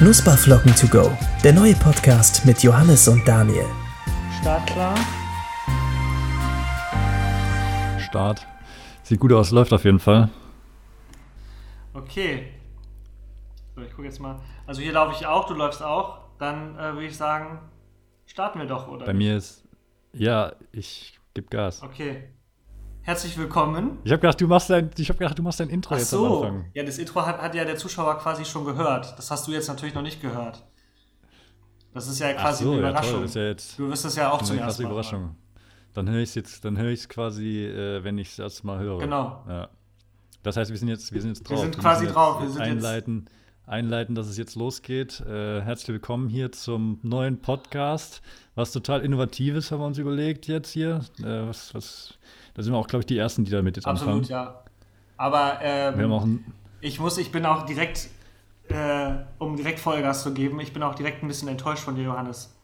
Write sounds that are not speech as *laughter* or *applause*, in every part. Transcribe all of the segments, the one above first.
Knusperflocken to go, der neue Podcast mit Johannes und Daniel. Startklar. Start. Sieht gut aus, läuft auf jeden Fall. Okay. So, ich gucke jetzt mal. Also hier laufe ich auch, du läufst auch. Dann äh, würde ich sagen, starten wir doch, oder? Bei mir ist. Ja, ich gebe Gas. Okay. Herzlich willkommen. Ich habe gedacht, du machst dein, ich hab gedacht, du machst dein Intro Ach jetzt am so. Anfang. Ja, das Intro hat, hat ja der Zuschauer quasi schon gehört. Das hast du jetzt natürlich noch nicht gehört. Das ist ja quasi so, eine ja, Überraschung. Das ja jetzt du wirst es ja auch zuerst krasse machen. Überraschung. Dann höre ich es jetzt, dann höre ich es quasi, äh, wenn ich es erst mal höre. Genau. Ja. Das heißt, wir sind jetzt, wir sind jetzt Wir drauf. sind Wir quasi drauf. Wir sind jetzt- einleiten, einleiten, dass es jetzt losgeht. Äh, herzlich willkommen hier zum neuen Podcast. Was total Innovatives haben wir uns überlegt jetzt hier. Äh, was, was, da sind wir auch, glaube ich, die Ersten, die damit jetzt Absolut, anfangen. ja. Aber ähm, Wir Ich muss, ich bin auch direkt, äh, um direkt Vollgas zu geben, ich bin auch direkt ein bisschen enttäuscht von dir, Johannes.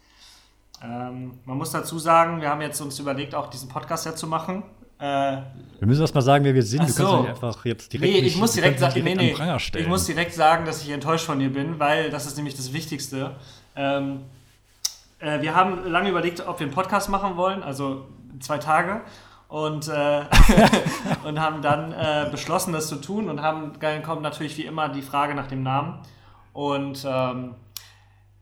Ähm, man muss dazu sagen, wir haben jetzt uns überlegt, auch diesen Podcast ja zu machen. Äh, Wir müssen erst mal sagen, wer wir sind. Ach kannst so. nicht einfach jetzt direkt. nee, nicht, ich muss du direkt, nicht nee, direkt nee, stellen. ich muss direkt sagen, dass ich enttäuscht von dir bin, weil das ist nämlich das Wichtigste. Ähm, äh, wir haben lange überlegt, ob wir einen Podcast machen wollen, also zwei Tage. Und, äh, *laughs* und haben dann äh, beschlossen, das zu tun und haben dann kommt natürlich wie immer die Frage nach dem Namen. Und ähm,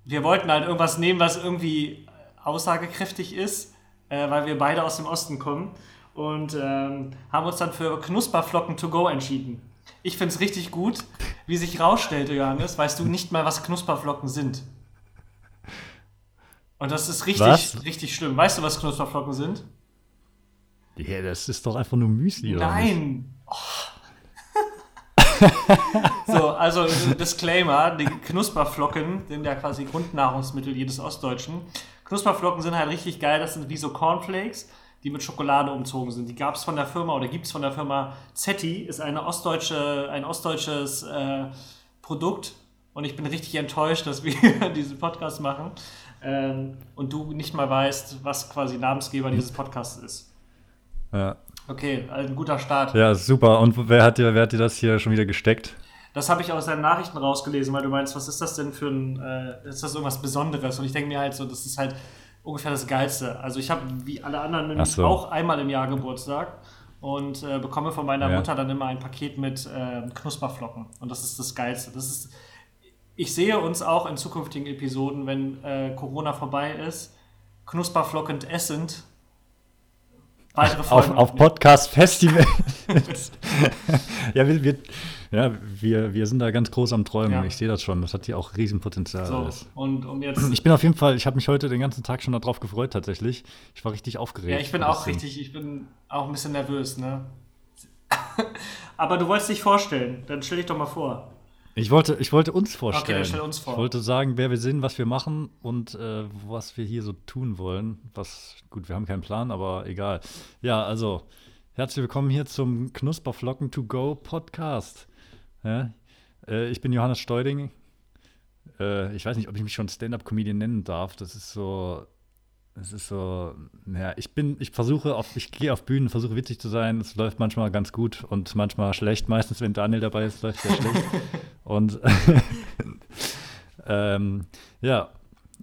wir wollten halt irgendwas nehmen, was irgendwie aussagekräftig ist, äh, weil wir beide aus dem Osten kommen. Und ähm, haben uns dann für Knusperflocken to go entschieden. Ich finde es richtig gut, wie sich rausstellte, Johannes, weißt du nicht mal, was Knusperflocken sind. Und das ist richtig, Was? richtig schlimm. Weißt du, was Knusperflocken sind? Ja, das ist doch einfach nur Müsli, oder? Nein! Oh. *laughs* so, also Disclaimer: Die Knusperflocken sind ja quasi Grundnahrungsmittel jedes Ostdeutschen. Knusperflocken sind halt richtig geil. Das sind wie so Cornflakes, die mit Schokolade umzogen sind. Die gab es von der Firma oder gibt es von der Firma Zetti, ist eine ostdeutsche, ein ostdeutsches äh, Produkt. Und ich bin richtig enttäuscht, dass wir *laughs* diesen Podcast machen ähm, und du nicht mal weißt, was quasi Namensgeber dieses Podcasts ist. Ja. Okay, also ein guter Start. ja, super. Und wer hat, dir, wer hat dir das hier schon wieder gesteckt? Das habe ich aus deinen Nachrichten rausgelesen, weil du meinst, was ist das denn für ein, äh, ist das irgendwas Besonderes? Und ich denke mir halt so, das ist halt ungefähr das Geilste. Also ich habe wie alle anderen so. auch einmal im Jahr Geburtstag und äh, bekomme von meiner Ja. Mutter dann immer ein Paket mit äh, Knusperflocken. Und das ist das Geilste. Das ist, ich sehe uns auch in zukünftigen Episoden, wenn äh, Corona vorbei ist, knusperflockend essend. Weitere Auf, Folgen auf aufnehmen. Podcast-Festival. ja, wir, wir, ja wir, wir sind da ganz groß am Träumen. Ja. Ich sehe das schon. Das hat hier auch Riesenpotenzial. So, alles. und um jetzt Ich bin auf jeden Fall, ich habe mich heute den ganzen Tag schon darauf gefreut, tatsächlich. Ich war richtig aufgeregt. Ja, ich bin auch richtig, ich bin auch ein bisschen nervös, ne? *laughs* Aber du wolltest dich vorstellen, dann stell dich doch mal vor. Ich wollte, ich wollte uns vorstellen. stell uns vor. Ich wollte sagen, wer wir sind, was wir machen und äh, was wir hier so tun wollen. Was, gut, wir haben keinen Plan, aber egal. Ja, also, herzlich willkommen hier zum Knusperflocken to go Podcast. Ja, äh, ich bin Johannes Steuding. Äh, ich weiß nicht, ob ich mich schon Stand-Up-Comedian nennen darf. Das ist so. Es ist so, naja, ich bin, ich versuche auf, ich gehe auf Bühnen, versuche witzig zu sein. Es läuft manchmal ganz gut und manchmal schlecht. Meistens, wenn Daniel dabei ist, läuft es schlecht. *laughs* Und *laughs* ähm, ja,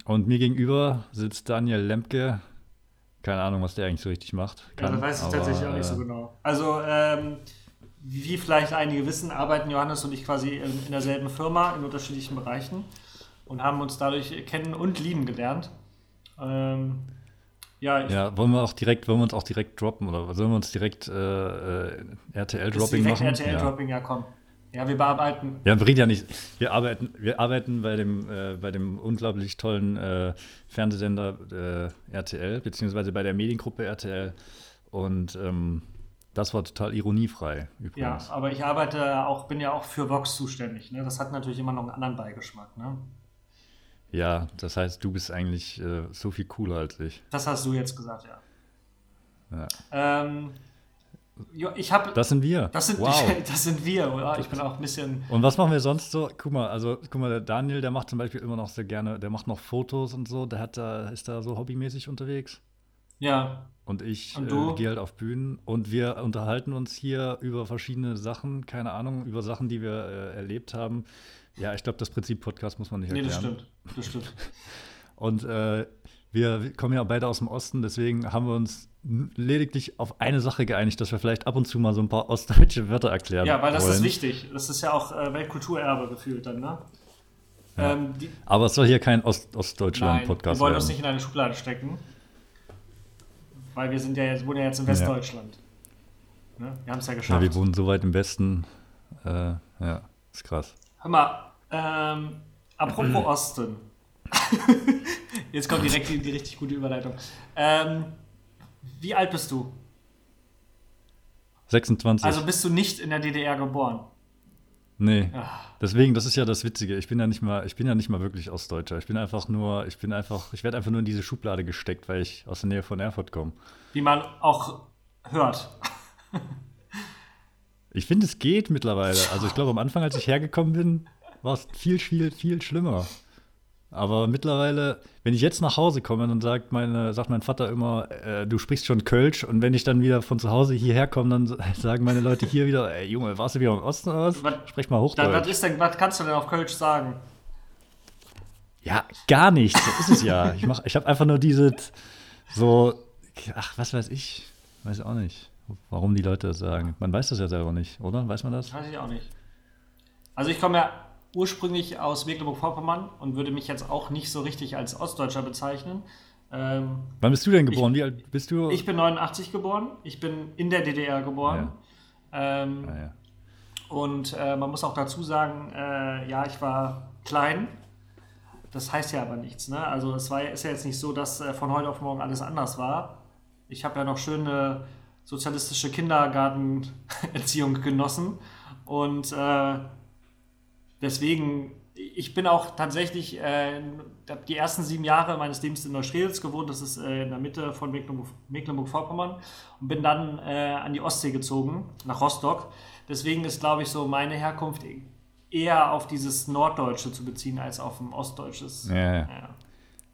und mir gegenüber sitzt Daniel Lemke. Keine Ahnung, was der eigentlich so richtig macht. Ja, Kann, das weiß ich aber, tatsächlich auch nicht so äh, genau. Also, ähm, wie vielleicht einige wissen, arbeiten Johannes und ich quasi in, derselben Firma in unterschiedlichen Bereichen und haben uns dadurch kennen und lieben gelernt. Ähm, ja, Ja, wollen wir auch direkt, wollen wir uns auch direkt droppen oder sollen wir uns direkt äh, äh, RTL-Dropping direkt machen? RTL-Dropping, ja. komm. Ja, wir bearbeiten. Ja, bringt ja nicht. Wir arbeiten, wir arbeiten bei dem, äh, bei dem unglaublich tollen äh, Fernsehsender äh, RTL, beziehungsweise bei der Mediengruppe RTL. Und ähm, das war total ironiefrei Ja, übrigens. aber ich arbeite auch, bin ja auch für Vox zuständig. Ne? Das hat natürlich immer noch einen anderen Beigeschmack. Ne? Ja, das heißt, du bist eigentlich äh, so viel cooler als ich. Das hast du jetzt gesagt, ja. Ja. Ähm, jo, ich habe. Das sind wir. Das sind, wow. *laughs* das sind wir, oder? Ich bin auch ein bisschen. Und was machen wir sonst so? Guck mal, also guck mal, der Daniel, der macht zum Beispiel immer noch sehr gerne, der macht noch Fotos und so, der hat da, ist da so hobbymäßig unterwegs. Ja. Und ich Und äh, gehe halt auf Bühnen und wir unterhalten uns hier über verschiedene Sachen, keine Ahnung, über Sachen, die wir äh, erlebt haben. Ja, ich glaube, das Prinzip Podcast muss man nicht Nee, erklären. das stimmt. Das stimmt. *laughs* Und äh, wir kommen ja beide aus dem Osten, deswegen haben wir uns lediglich auf eine Sache geeinigt, dass wir vielleicht ab und zu mal so ein paar ostdeutsche Wörter erklären Ja, weil das wollen. ist wichtig. Das ist ja auch äh, Weltkulturerbe gefühlt dann, ne? Ähm, die, Aber es soll hier kein Ost Ostdeutschland-Podcast wir wollen werden. uns nicht in eine Schublade stecken. Weil wir sind ja jetzt, wohnen ja jetzt in Westdeutschland. Ne? Wir haben es ja ja, geschafft. wir wohnen so weit im Westen. Äh, ja, ist krass. Hör mal, ähm, apropos *clears throat* Osten. *laughs* Jetzt kommt direkt die, die richtig gute Überleitung. Ähm, wie alt bist du? 26. Also bist du nicht in der DDR geboren? nee. Ah, Deswegen, das ist ja das Witzige. Ich bin ja nicht mal, ich bin ja nicht mal wirklich Ostdeutscher. Ich bin einfach nur, ich bin einfach, ich werde einfach nur in diese Schublade gesteckt, weil ich aus der Nähe von Erfurt komme. wie man auch hört. *laughs* Ich finde, es geht mittlerweile. Also ich glaube, am Anfang, als ich hergekommen bin, war es viel, viel, viel schlimmer. Aber mittlerweile, wenn ich jetzt nach Hause komme, dann sagt, meine, sagt mein Vater immer, äh, du sprichst schon Kölsch. Und wenn ich dann wieder von zu Hause hierher komme, dann *laughs* sagen meine Leute hier wieder, ey Junge, warst du wieder im Osten oder was? Was- Sprech mal Dann, Hochdeutsch. was, ist denn, was kannst du denn auf Kölsch sagen? Ja, gar nichts. Das ist es ja. Ich, mach- ich habe einfach nur dieses so, ach, was weiß ich. Weiß auch nicht, warum die Leute das sagen. Man weiß das ja selber nicht, oder? Weiß man das? Weiß ich auch nicht. Also ich komme ja ursprünglich aus Mecklenburg-Vorpommern und würde mich jetzt auch nicht so richtig als Ostdeutscher bezeichnen. Ähm, Wann bist du denn geboren? Wie alt bist du? ich bin 89 geboren. Ich bin in der DDR geboren. Ähm, Ah, ja. Und äh, man muss auch dazu sagen, äh, ja, ich war klein. Das heißt ja aber nichts. Ne? Also es war, ist ja jetzt nicht so, dass äh, von heute auf morgen alles anders war. Ich habe ja noch schöne sozialistische Kindergartenerziehung genossen. Und äh, deswegen, ich bin auch tatsächlich äh, die ersten sieben Jahre meines Lebens in Neustrelitz gewohnt. Das ist äh, in der Mitte von Mecklenburg- Mecklenburg-Vorpommern. Und bin dann äh, an die Ostsee gezogen, nach Rostock. Deswegen ist, glaube ich, so meine Herkunft eher auf dieses Norddeutsche zu beziehen als auf ein Ostdeutsches. Ja. Ja.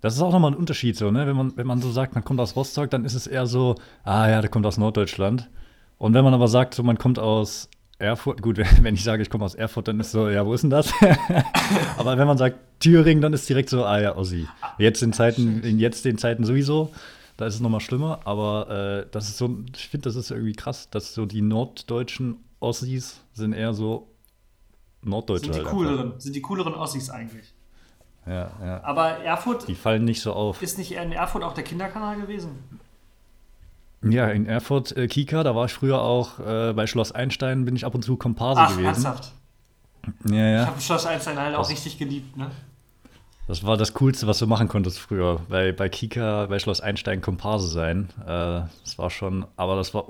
Das ist auch nochmal ein Unterschied, so, ne? Wenn man, wenn man so sagt, man kommt aus Rostock, dann ist es eher so, ah ja, der kommt aus Norddeutschland. Und wenn man aber sagt, so, man kommt aus Erfurt, gut, *laughs* wenn ich sage, ich komme aus Erfurt, dann ist so, ja, wo ist denn das? *laughs* aber wenn man sagt Thüringen, dann ist direkt so, ah ja, Ossi. Jetzt in Zeiten, in jetzt den Zeiten sowieso, da ist es nochmal schlimmer, aber äh, das ist so, ich finde, das ist irgendwie krass, dass so die norddeutschen Ossis sind eher so Norddeutsche. Sind die halt einfach. cooleren, sind die cooleren Ossis eigentlich. Ja, ja. Aber Erfurt, Die fallen nicht so auf. ist nicht in Erfurt auch der Kinderkanal gewesen? Ja, in Erfurt, äh, Kika, da war ich früher auch äh, bei Schloss Einstein, bin ich ab und zu Komparse Ach, gewesen. ernsthaft. Ja, Ich ja. habe Schloss Einstein halt auch richtig geliebt, ne? Das war das Coolste, was du machen konntest früher. Bei, bei Kika, bei Schloss Einstein Komparse sein. Äh, das war schon, aber das war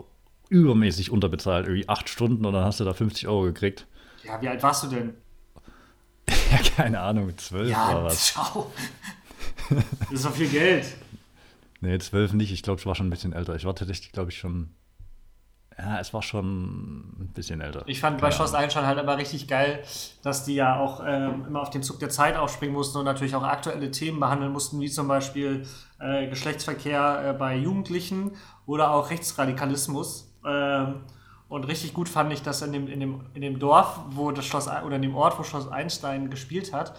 übermäßig unterbezahlt. Irgendwie acht Stunden und dann hast du da 50 Euro gekriegt. Ja, wie alt warst du denn? *laughs* Ja, keine Ahnung, zwölf oder Ja, was. *laughs* schau. Das ist doch viel Geld. Nee, zwölf nicht. Ich glaube, ich war schon ein bisschen älter. Ich war tatsächlich, glaube ich, schon. Ja, es war schon ein bisschen älter. Ich fand bei Schloss. Einstein halt immer richtig geil, dass die ja auch ähm, immer auf den Zug der Zeit aufspringen mussten und natürlich auch aktuelle Themen behandeln mussten, wie zum Beispiel äh, Geschlechtsverkehr äh, bei Jugendlichen oder auch Rechtsradikalismus. Ähm, und richtig gut fand ich, dass in dem, in dem, in dem Dorf, wo das Schloss oder in dem Ort, wo Schloss Einstein gespielt hat,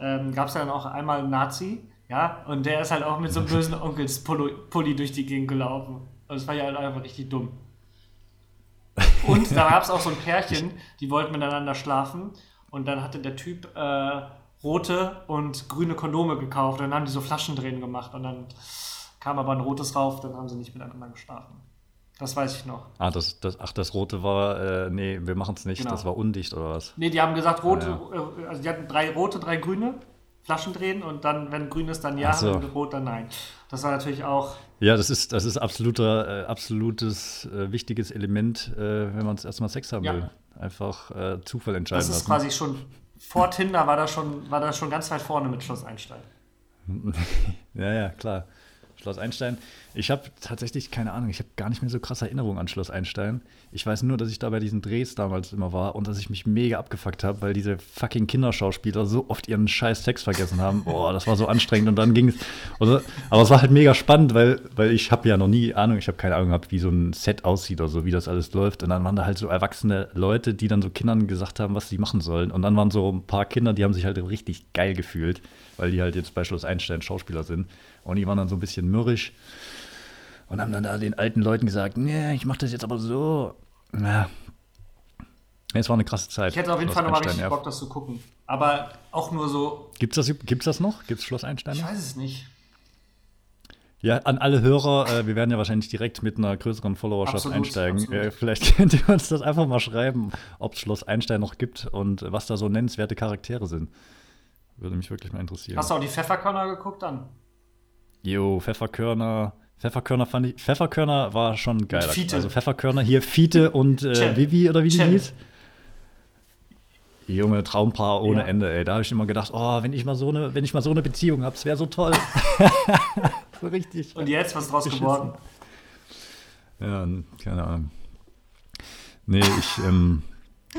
ähm, gab es ja dann auch einmal einen Nazi, ja, und der ist halt auch mit so einem bösen Onkelspulli durch die Gegend gelaufen. Und das war ja halt einfach richtig dumm. Und da gab es auch so ein Pärchen, die wollten miteinander schlafen. Und dann hatte der Typ äh, rote und grüne Kondome gekauft. Und dann haben die so Flaschendrehen gemacht. Und dann kam aber ein rotes rauf, dann haben sie nicht miteinander geschlafen. Das weiß ich noch. Ah, das, das, ach, das rote war, äh, nee, wir machen es nicht. Genau. Das war undicht oder was? Nee, die haben gesagt, rote, Ah, äh, also die hatten drei rote, drei grüne Flaschen drehen und dann, wenn grün ist, dann ja, so. und rot, dann nein. Das war natürlich auch, Ja, das ist, das ist absoluter, äh, absolutes äh, wichtiges Element, äh, wenn man es erstmal Sex haben Ja. will. Einfach äh, Zufall entscheiden das ist lassen. quasi schon, vor Tinder war das schon, war das schon ganz weit vorne mit Schloss Einstein. *laughs* ja, ja, klar. Schloss Einstein. Ich habe tatsächlich keine Ahnung, ich habe gar nicht mehr so krasse Erinnerungen an Schloss Einstein. Ich weiß nur, dass ich da bei diesen Drehs damals immer war und dass ich mich mega abgefuckt habe, weil diese fucking Kinderschauspieler so oft ihren scheiß Text vergessen haben. Boah, das war so anstrengend und dann ging es. Aber es war halt mega spannend, weil, weil ich habe ja noch nie Ahnung, ich habe keine Ahnung gehabt, wie so ein Set aussieht oder so, wie das alles läuft. Und dann waren da halt so erwachsene Leute, die dann so Kindern gesagt haben, was sie machen sollen. Und dann waren so ein paar Kinder, die haben sich halt richtig geil gefühlt, weil die halt jetzt bei Schloss Einstein Schauspieler sind. Und die waren dann so ein bisschen mürrisch und haben dann da den alten Leuten gesagt, nee, ich mache das jetzt aber so. Ja. Es war eine krasse Zeit. Ich hätte auf jeden Schloss Fall nochmal richtig Bock, das zu gucken. Aber auch nur so. Gibt es das, gibt's das noch? Gibt es Schloss Einstein? Ich weiß es nicht. Ja, an alle Hörer, äh, wir werden ja wahrscheinlich direkt mit einer größeren Followerschaft absolut, einsteigen. Absolut. Äh, vielleicht *laughs* könnt ihr uns das einfach mal schreiben, ob es Schloss Einstein noch gibt und was da so nennenswerte Charaktere sind. Würde mich wirklich mal interessieren. Hast du auch die Pfefferkörner geguckt dann? Jo, Pfefferkörner. Pfefferkörner fand ich. Pfefferkörner war schon geil. Also Pfefferkörner hier, Fiete und äh, Vivi oder wie die hieß. Junge, Traumpaar ohne ja. Ende, ey. Da habe ich immer gedacht, oh, wenn ich mal so eine, wenn ich mal so eine Beziehung habe, es wäre so toll. *laughs* so richtig. Und jetzt, was draus geworden? Ja, keine Ahnung. Nee, ich, ähm,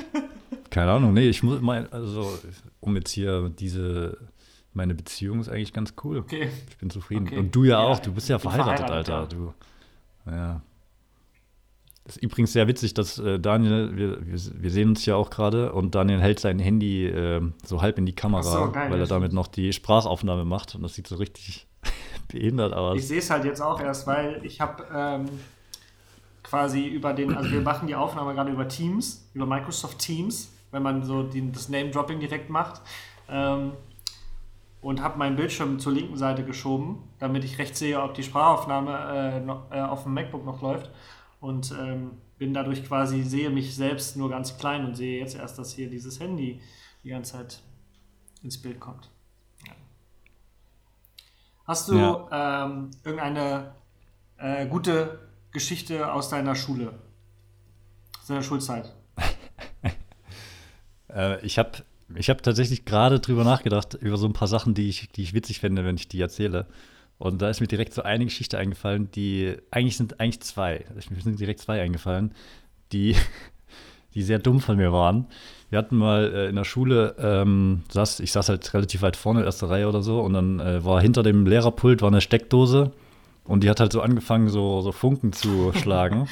*laughs* keine Ahnung, nee, ich muss mal, also, um jetzt hier diese, meine Beziehung ist eigentlich ganz cool. Okay. Ich bin zufrieden. Okay. Und du ja, ja, auch, du bist ja verheiratet, verheiratet Alter. Ja. Du, ja. Das ist übrigens sehr witzig, dass äh, Daniel, wir, wir, sehen uns ja auch gerade und Daniel hält sein Handy äh, so halb in die Kamera, so, geil, weil er damit noch die Sprachaufnahme macht und das sieht so richtig *laughs* behindert aus. Ich sehe es halt jetzt auch erst, weil ich habe ähm, quasi über den, also wir machen die Aufnahme gerade über Teams, über Microsoft Teams, wenn man so die, das Name-Dropping direkt macht. Ähm, und habe meinen Bildschirm zur linken Seite geschoben, damit ich rechts sehe, ob die Sprachaufnahme äh, noch, äh, auf dem MacBook noch läuft und ähm, bin dadurch quasi, sehe mich selbst nur ganz klein und sehe jetzt erst, dass hier dieses Handy die ganze Zeit ins Bild kommt. Ja. Hast du ja. ähm, irgendeine äh, gute Geschichte aus deiner Schule, aus deiner Schulzeit? *laughs* äh, ich habe ich hab tatsächlich gerade drüber nachgedacht, über so ein paar Sachen, die ich, die ich witzig fände, wenn ich die erzähle. Und da ist mir direkt so eine Geschichte eingefallen, die eigentlich sind eigentlich zwei. Mir sind direkt zwei eingefallen, die, *laughs* die sehr dumm von mir waren. Wir hatten mal äh, in der Schule, ähm, saß, ich saß halt relativ weit vorne, erste Reihe oder so, und dann äh, war hinter dem Lehrerpult war eine Steckdose und die hat halt so angefangen, so, so Funken zu schlagen.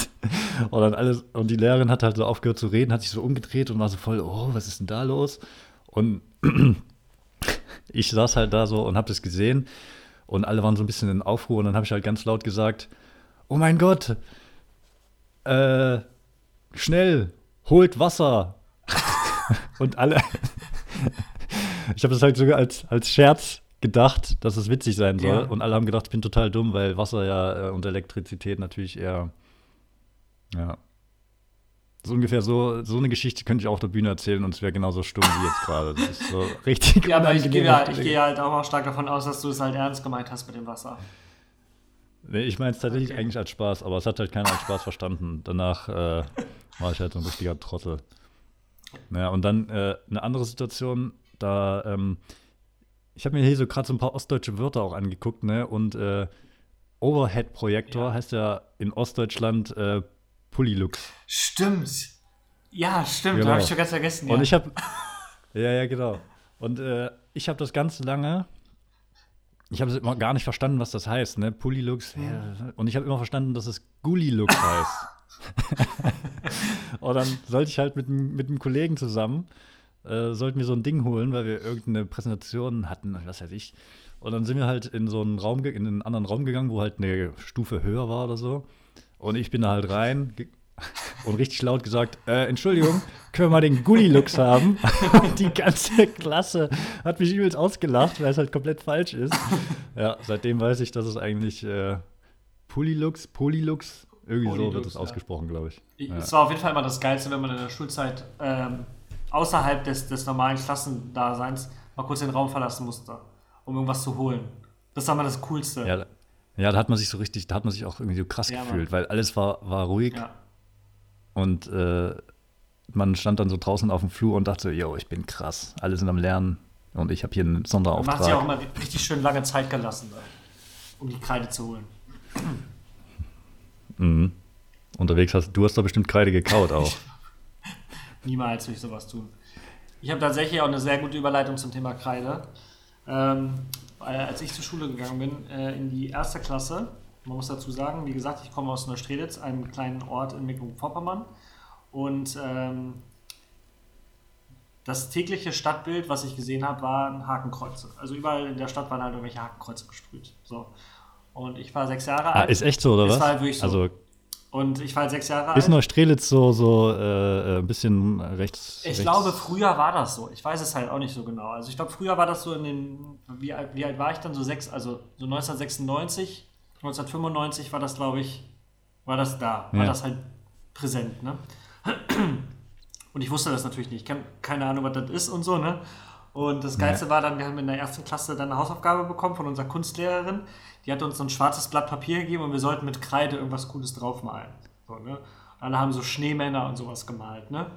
*laughs* und dann alles, und die Lehrerin hat halt so aufgehört zu reden, hat sich so umgedreht und war so voll, oh, was ist denn da los? Und *clears throat* ich saß halt da so und hab das gesehen und alle waren so ein bisschen in Aufruhr und dann habe ich halt ganz laut gesagt, oh mein Gott, äh, schnell, holt Wasser. *laughs* und alle, *laughs* ich habe das halt sogar als, als Scherz gedacht, dass es witzig sein soll. Ja. Und alle haben gedacht, ich bin total dumm, weil Wasser ja äh, und Elektrizität natürlich eher, ja. So ungefähr so, so eine Geschichte könnte ich auch auf der Bühne erzählen und es wäre genauso stumm wie jetzt gerade. Das ist so *laughs* richtig. ja, aber ich gehe, halt, ich gehe halt auch stark davon aus, dass du es halt ernst gemeint hast mit dem Wasser. Nee, ich meine es tatsächlich okay. eigentlich als Spaß, aber es hat halt keiner als Spaß verstanden. Danach äh, war ich halt so ein richtiger Trottel. Naja, und dann äh, eine andere Situation, da, ähm, ich habe mir hier so gerade so ein paar ostdeutsche Wörter auch angeguckt, ne? Und äh, Overhead-Projektor ja. heißt ja in Ostdeutschland äh, Pullilux. Stimmt. Ja, stimmt. Genau. Da habe ich schon ganz vergessen. Ja. Und ich habe. *laughs* ja, ja, genau. Und äh, ich habe das ganz lange. Ich habe immer gar nicht verstanden, was das heißt, ne? Pullilux. Ja. Und ich habe immer verstanden, dass es Gulilux heißt. *laughs* *laughs* und dann sollte ich halt mit, mit einem Kollegen zusammen, äh, sollten wir so ein Ding holen, weil wir irgendeine Präsentation hatten, was weiß ich. Und dann sind wir halt in so einen Raum, in einen anderen Raum gegangen, wo halt eine Stufe höher war oder so. Und ich bin da halt rein *laughs* und richtig laut gesagt, äh, Entschuldigung, können wir mal den Gulli-Lux haben? Und *laughs* die ganze Klasse hat mich übelst ausgelacht, weil es halt komplett falsch ist. Ja, seitdem weiß ich, dass es eigentlich äh, Pulilux, Polilux, irgendwie Polilux, so wird es ja. ausgesprochen, glaube ich. ich ja. Es war auf jeden Fall immer das Geilste, wenn man in der Schulzeit ähm, außerhalb des, des normalen Klassendaseins mal kurz den Raum verlassen musste, um irgendwas zu holen. Das war mal das Coolste. Ja, ja, da hat man sich so richtig, da hat man sich auch irgendwie so krass ja, gefühlt, weil alles war, war ruhig. Ja. Und äh, man stand dann so draußen auf dem Flur und dachte so, yo, ich bin krass. Alle sind am Lernen und ich habe hier einen Sonderauftrag. Man hat sich auch immer richtig schön lange Zeit gelassen. um die Kreide zu holen. Mhm. Unterwegs hast du hast doch bestimmt Kreide gekaut auch. *laughs* Niemals würde ich sowas tun. Ich habe tatsächlich auch eine sehr gute Überleitung zum Thema Kreide. Ähm, als ich zur Schule gegangen bin, äh, in die erste Klasse, man muss dazu sagen, wie gesagt, ich komme aus Neustrelitz, einem kleinen Ort in Mecklenburg-Vorpommern. Und ähm, das tägliche Stadtbild, was ich gesehen habe, waren Hakenkreuze. Also überall in der Stadt waren halt irgendwelche Hakenkreuze gesprüht. So. Und ich war sechs Jahre ah, alt. Ist echt so, oder was? Halt so. Also und ich war halt sechs Jahre alt. ist Neustrelitz so, so äh, ein bisschen rechts. Ich rechts glaube, früher war das so. Ich weiß es halt auch nicht so genau. Also ich glaube, früher war das so in den, wie alt, wie alt war ich dann? So sechs, also so 1996, 1995 war das, glaube ich, war das da. War Ja. das halt präsent, ne? *clears throat* Und ich wusste das natürlich nicht. Ich habe keine Ahnung, was das ist und so, ne? Und das Geilste war dann, wir haben in der ersten Klasse dann eine Hausaufgabe bekommen von unserer Kunstlehrerin. Die hat uns so ein schwarzes Blatt Papier gegeben und wir sollten mit Kreide irgendwas Cooles draufmalen. So, ne? Alle haben so Schneemänner und sowas gemalt, ne?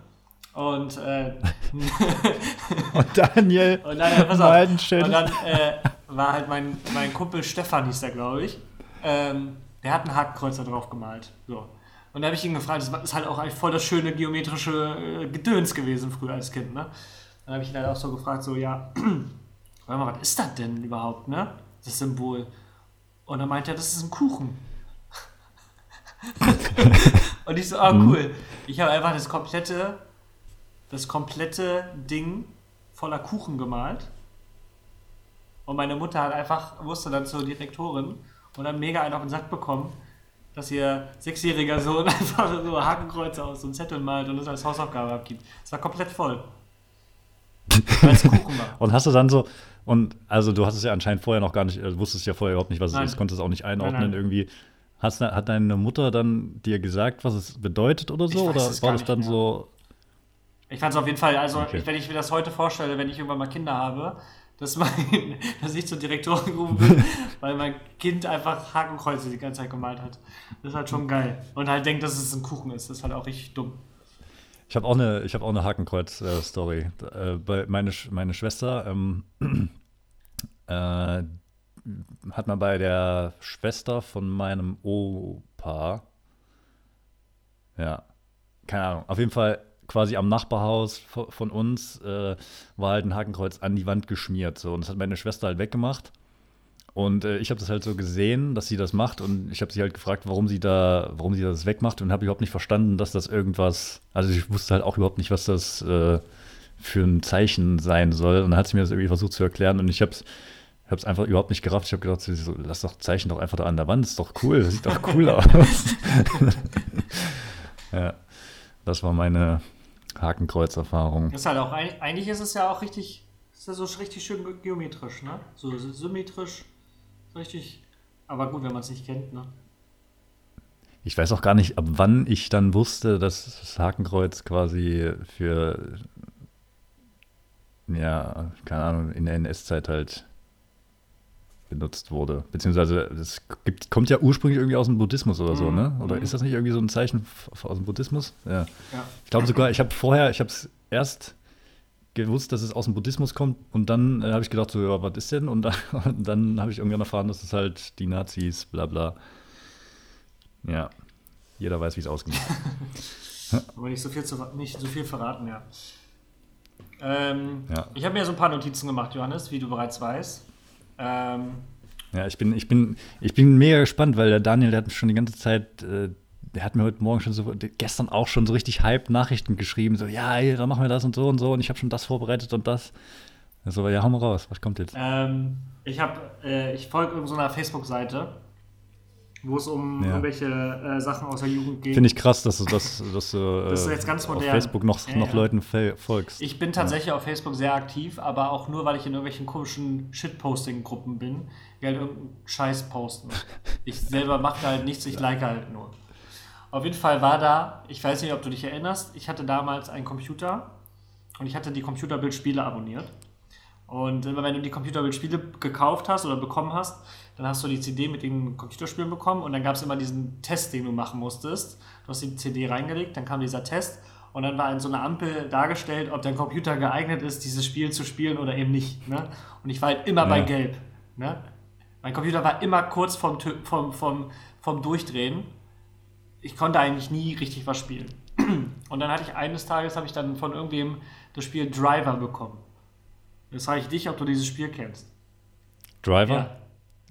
Und, äh, *laughs* Und Daniel, und dann, pass auf, einen und dann äh, war halt mein, mein Kumpel Stefan, hieß der, glaube ich. Ähm, der hat ein Hakenkreuz da drauf gemalt. So. Und da habe ich ihn gefragt, das ist halt auch eigentlich voll das schöne geometrische äh, Gedöns gewesen früher als Kind, ne? Dann habe ich ihn halt auch so gefragt, so, ja, *clears throat* warte mal, was ist das denn überhaupt, ne? Das Symbol. Und dann meinte er, das ist ein Kuchen. *laughs* Und ich so, ah, cool. Ich habe einfach das komplette, das komplette Ding voller Kuchen gemalt. Und meine Mutter hat einfach, musste dann zur Direktorin und dann mega einen auf den Sack bekommen, dass ihr sechsjähriger Sohn *laughs* einfach so Hakenkreuze aus so einem Zettel malt und das als Hausaufgabe abgibt. Es war komplett voll. Kuchen war. *laughs* Und hast du dann so, und also du hast es ja anscheinend vorher noch gar nicht, äh, wusstest ja vorher überhaupt nicht, was Nein. es ist, konntest es auch nicht einordnen Nein, nein. irgendwie. Hast, hat deine Mutter dann dir gesagt, was es bedeutet oder so? Oder war das dann mehr. so, Ich fand es auf jeden Fall, also Okay. wenn ich mir das heute vorstelle, wenn ich irgendwann mal Kinder habe, dass, mein, *laughs* dass ich zur Direktorin gerufen bin, *laughs* weil mein Kind einfach Hakenkreuze die ganze Zeit gemalt hat. Das ist halt schon geil. Und halt denkt, dass es ein Kuchen ist. Das ist halt auch richtig dumm. Ich habe auch eine, ich habe auch eine Hakenkreuz-Story. Äh, bei meine, Sch- meine Schwester ähm, *clears throat* äh, hat man bei der Schwester von meinem Opa, ja, keine Ahnung, auf jeden Fall quasi am Nachbarhaus vo- von uns äh, war halt ein Hakenkreuz an die Wand geschmiert. So. Und das hat meine Schwester halt weggemacht. Und äh, ich habe das halt so gesehen, dass sie das macht und ich habe sie halt gefragt, warum sie da, warum sie das wegmacht und habe überhaupt nicht verstanden, dass das irgendwas, also ich wusste halt auch überhaupt nicht, was das äh, für ein Zeichen sein soll. Und dann hat sie mir das irgendwie versucht zu erklären und ich habe es einfach überhaupt nicht gerafft. Ich habe gedacht, so, lass doch Zeichen doch einfach da an der Wand, ist doch cool, das sieht doch cool *laughs* aus. *laughs* ja, das war meine Hakenkreuz-Erfahrung. Das ist halt auch, eig- eigentlich ist es ja auch richtig, ist ja so richtig schön ge- geometrisch, ne? So sy- symmetrisch, richtig. Aber gut, wenn man es nicht kennt, ne? Ich weiß auch gar nicht, ab wann ich dann wusste, dass das Hakenkreuz quasi für, ja, keine Ahnung, in der NS-Zeit halt benutzt wurde. Beziehungsweise das gibt, kommt ja ursprünglich irgendwie aus dem Buddhismus oder so, Mhm, ne? Oder mhm. ist das nicht irgendwie so ein Zeichen aus dem Buddhismus? Ja. Ja. Ich glaube sogar, ich habe vorher, ich habe es erst gewusst, dass es aus dem Buddhismus kommt und dann äh, habe ich gedacht, so, ja, was ist denn? Und dann, *laughs* dann habe ich irgendwann erfahren, dass es halt die Nazis, bla bla. Ja, jeder weiß, wie es ausgeht. *laughs* Aber nicht so viel, zu, nicht so viel verraten, ja. Ähm, Ja. Ich habe mir so ein paar Notizen gemacht, Johannes, wie du bereits weißt. Ähm, Ja, ich bin, ich bin, ich bin mega gespannt, weil der Daniel, der hat schon die ganze Zeit, äh, der hat mir heute Morgen schon so, gestern auch schon so richtig Hype Nachrichten geschrieben, so, ja, ey, dann machen wir das und so und so und ich habe schon das vorbereitet und das. Also, ja, hau mal raus, was kommt jetzt? ähm, ich habe, äh, ich folge irgendeiner Facebook-Seite, wo es um Ja. irgendwelche äh, Sachen aus der Jugend geht. Finde ich krass, dass du, dass, dass du Das ist äh, jetzt ganz auf modern. Facebook noch, Ja, noch ja. Leuten folgst. Ich bin tatsächlich auf Facebook sehr aktiv, aber auch nur, weil ich in irgendwelchen komischen Shitposting-Gruppen bin, die halt irgendeinen Scheiß posten. *laughs* Ich selber mache da halt nichts, ich like halt nur. Auf jeden Fall war da, ich weiß nicht, ob du dich erinnerst, ich hatte damals einen Computer und ich hatte die Computerbildspiele abonniert. Und immer wenn du die Computerbildspiele gekauft hast oder bekommen hast, dann hast du die CD mit den Computerspielen bekommen und dann gab es immer diesen Test, den du machen musstest. Du hast die CD reingelegt, dann kam dieser Test und dann war in so einer Ampel dargestellt, ob dein Computer geeignet ist, dieses Spiel zu spielen oder eben nicht. Ne? Und ich war halt immer bei Ja. Gelb. Ne? Mein Computer war immer kurz vom, vom, vom, vom Durchdrehen. Ich konnte eigentlich nie richtig was spielen. Und dann hatte ich eines Tages, habe ich dann von irgendwem das Spiel Driver bekommen. Jetzt frage ich dich, ob du dieses Spiel kennst. Driver? Ja.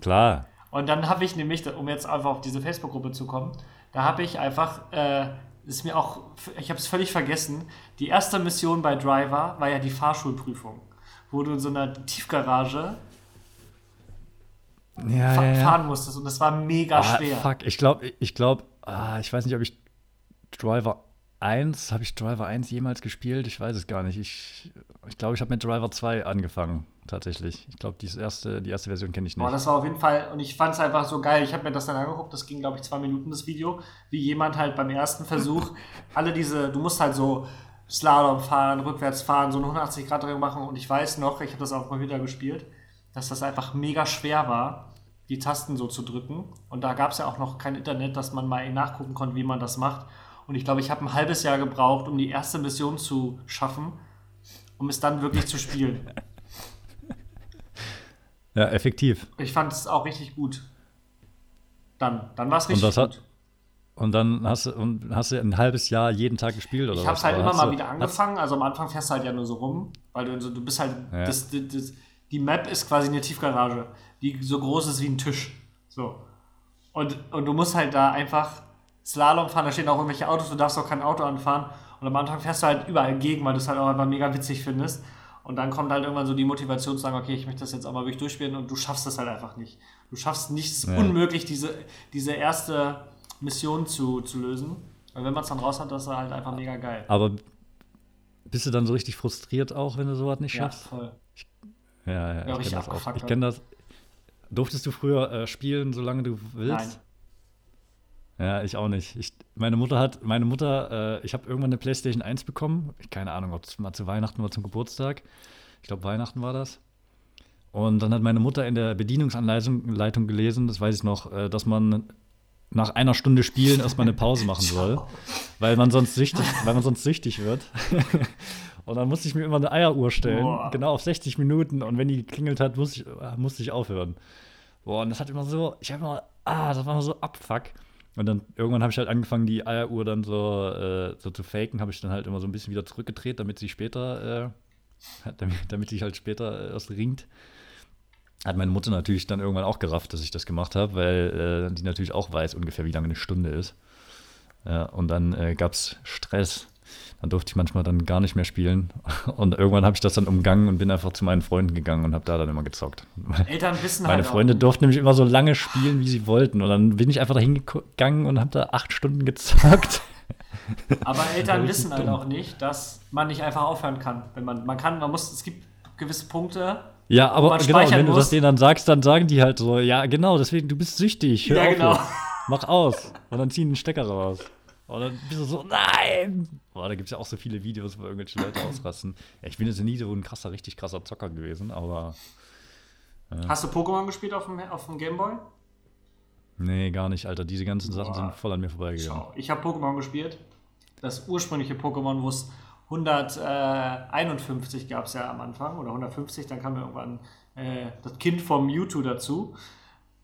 Klar. Und dann habe ich nämlich, um jetzt einfach auf diese Facebook-Gruppe zu kommen, da habe ich einfach, äh, ist mir auch, ich habe es völlig vergessen, die erste Mission bei Driver war ja die Fahrschulprüfung, wo du in so einer Tiefgarage ja, fa ja, fahren musstest und das war mega ah, schwer. Fuck, ich glaube, ich glaube, ah, ich weiß nicht, ob ich Driver 1, habe ich Driver 1 jemals gespielt? Ich weiß es gar nicht. Ich glaube, ich, glaub, ich habe mit Driver 2 angefangen, tatsächlich. Ich glaube, die erste, die erste Version kenne ich nicht. Boah, das war auf jeden Fall, und ich fand es einfach so geil. Ich habe mir das dann angeguckt, das ging, glaube ich, zwei Minuten, das Video, wie jemand halt beim ersten Versuch *laughs* alle diese, du musst halt so Slalom fahren, rückwärts fahren, so eine 180 Grad Drehung machen. Und ich weiß noch, ich habe das auch mal wieder gespielt, dass das einfach mega schwer war, die Tasten so zu drücken. Und da gab es ja auch noch kein Internet, dass man mal nachgucken konnte, wie man das macht. Und ich glaube, ich habe ein halbes Jahr gebraucht, um die erste Mission zu schaffen, um es dann wirklich zu spielen. *laughs* Ja, effektiv. Ich fand es auch richtig gut. Dann, dann war es richtig und gut. Hat, und dann hast du, und hast du ein halbes Jahr jeden Tag gespielt oder Ich habe es halt immer mal wieder angefangen. Also am Anfang fährst du halt ja nur so rum, weil du, du bist halt. Ja. Das, das, das, die Map ist quasi eine Tiefgarage, die so groß ist wie ein Tisch. So. Und, und du musst halt da einfach Slalom fahren, da stehen auch irgendwelche Autos, du darfst auch kein Auto anfahren. Und am Anfang fährst du halt überall gegen, weil du es halt auch einfach mega witzig findest. Und dann kommt halt irgendwann so die Motivation zu sagen, okay, ich möchte das jetzt auch mal wirklich durchspielen und du schaffst das halt einfach nicht. Du schaffst nichts ja. unmöglich, diese, diese erste Mission zu, zu lösen. Und wenn man es dann raus hat, das ist halt einfach mega geil. Aber bist du dann so richtig frustriert auch, wenn du sowas nicht schaffst? Ja, voll. Ich, ja, ja, ja ich kenne das auch. Ich kenne das. Durftest du früher äh, spielen, solange du willst? Nein. Ja, ich auch nicht. Ich, meine Mutter hat, meine Mutter, äh, ich habe irgendwann eine PlayStation 1 bekommen. Keine Ahnung, ob es mal zu Weihnachten oder zum Geburtstag. Ich glaube, Weihnachten war das. Und dann hat meine Mutter in der Bedienungsanleitung Leitung gelesen, das weiß ich noch, äh, dass man nach einer Stunde Spielen erstmal eine Pause machen soll, *laughs* weil man sonst süchtig, weil man sonst süchtig wird. *laughs* Und dann musste ich mir immer eine Eieruhr stellen, Boah. genau auf 60 Minuten. Und wenn die geklingelt hat, musste ich, äh, musste ich aufhören. Boah, und das hat immer so, ich habe immer, ah, das war immer so Abfuck. Und dann irgendwann habe ich halt angefangen, die Eieruhr dann so, äh, so zu faken, habe ich dann halt immer so ein bisschen wieder zurückgedreht, damit sie später, äh, *laughs* damit, damit sich halt später äh, erst ringt. Hat meine Mutter natürlich dann irgendwann auch gerafft, dass ich das gemacht habe, weil äh, die natürlich auch weiß ungefähr, wie lange eine Stunde ist. Ja, und dann äh, gab es Stress dann durfte ich manchmal dann gar nicht mehr spielen. *laughs* Und irgendwann habe ich das dann umgangen und bin einfach zu meinen Freunden gegangen und habe da dann immer gezockt. *laughs* Eltern wissen Meine halt Freunde auch. durften nämlich immer so lange spielen, wie sie wollten. Und dann bin ich einfach dahin gegangen und habe da acht Stunden gezockt. *laughs* Aber Eltern wissen halt auch nicht, dass man nicht einfach aufhören kann. Wenn man, man kann, man muss, es gibt gewisse Punkte, ja, aber genau, wenn du das denen dann sagst, dann sagen die halt so, ja, genau, deswegen, du bist süchtig. Hör ja, genau. Jetzt. Mach aus. Und dann ziehen den Stecker raus. Und dann bist du so, nein! Boah, da gibt es ja auch so viele Videos, wo irgendwelche Leute ausrasten. Ja, ich bin jetzt nie so ein krasser, richtig krasser Zocker gewesen, aber. Ja. Hast du Pokémon gespielt auf dem, auf dem Gameboy? Nee, gar nicht, Alter. Diese ganzen Boah. Sachen sind voll an mir vorbeigegangen. Schau, ich habe Pokémon gespielt. Das ursprüngliche Pokémon, wo es 151 gab es ja am Anfang oder 150, dann kam irgendwann äh, das Kind vom Mewtwo dazu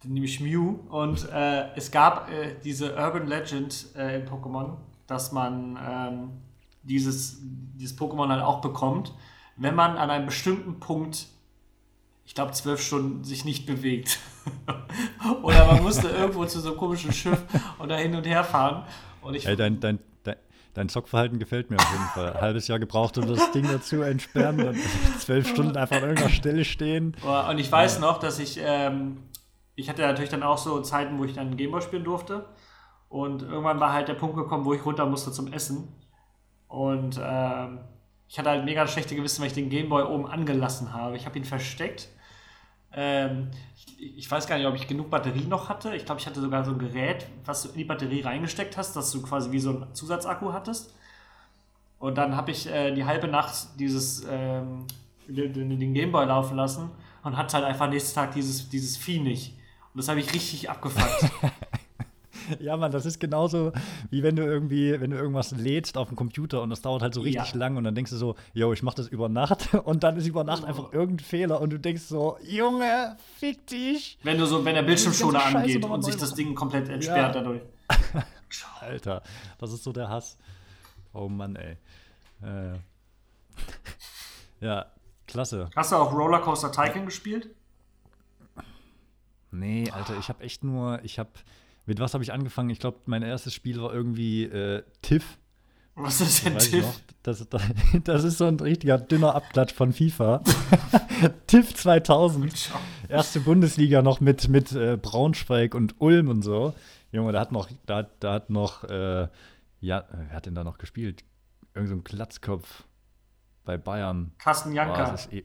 nämlich Mew. Und äh, es gab äh, diese Urban Legend äh, in Pokémon, dass man ähm, dieses, dieses Pokémon halt auch bekommt, wenn man an einem bestimmten Punkt, ich glaube, zwölf Stunden sich nicht bewegt. *laughs* Oder man musste *laughs* irgendwo zu so einem komischen Schiff oder hin und her fahren. Und ich, Ey, dein, dein, Dein Zockverhalten gefällt mir auf jeden Fall. Halbes Jahr gebraucht, um das Ding dazu entsperren, dann *laughs* zwölf Stunden einfach an irgendeiner Stelle stehen. Und ich weiß noch, dass ich ähm, ich hatte natürlich dann auch so Zeiten, wo ich dann Gameboy spielen durfte. Und irgendwann war halt der Punkt gekommen, wo ich runter musste zum Essen. Und ähm, ich hatte halt mega schlechte Gewissen, weil ich den Gameboy oben angelassen habe. Ich habe ihn versteckt. Ähm, ich, ich, weiß gar nicht, ob ich genug Batterie noch hatte. Ich glaube, ich hatte sogar so ein Gerät, was du in die Batterie reingesteckt hast, dass du quasi wie so ein Zusatzakku hattest. Und dann habe ich äh, die halbe Nacht dieses, ähm, den, den Gameboy laufen lassen und hatte halt einfach nächsten Tag dieses, dieses Vieh nicht. Und das habe ich richtig abgefuckt. *laughs* Ja, Mann, das ist genauso, wie wenn du irgendwie, wenn du irgendwas lädst auf dem Computer und das dauert halt so richtig Ja. lang und dann denkst du so, yo, ich mach das über Nacht *laughs* und dann ist über Nacht einfach irgendein Fehler und du denkst so, Junge, fick dich. Wenn du so, wenn der Bildschirmschoner angeht und sich das. Ding komplett entsperrt Ja. dadurch. *laughs* Alter, das ist so der Hass. Oh Mann, ey. Äh. Ja, klasse. Hast du auch Rollercoaster Tycoon gespielt? Nee, Alter, ich habe echt nur, ich habe, mit was habe ich angefangen? Ich glaube, mein erstes Spiel war irgendwie äh, TIFF. Was ist denn Tiff? Das, *laughs* das ist so ein richtiger dünner Abklatsch von FIFA. *laughs* TIFF 2000. Erste Bundesliga noch mit, mit äh, Braunschweig und Ulm und so. Junge, da hat noch, da, hat- da hat noch, äh, ja, äh, wer hat denn da noch gespielt? Irgend so ein Glatzkopf bei Bayern. Carsten Boah, Janka. das ist eh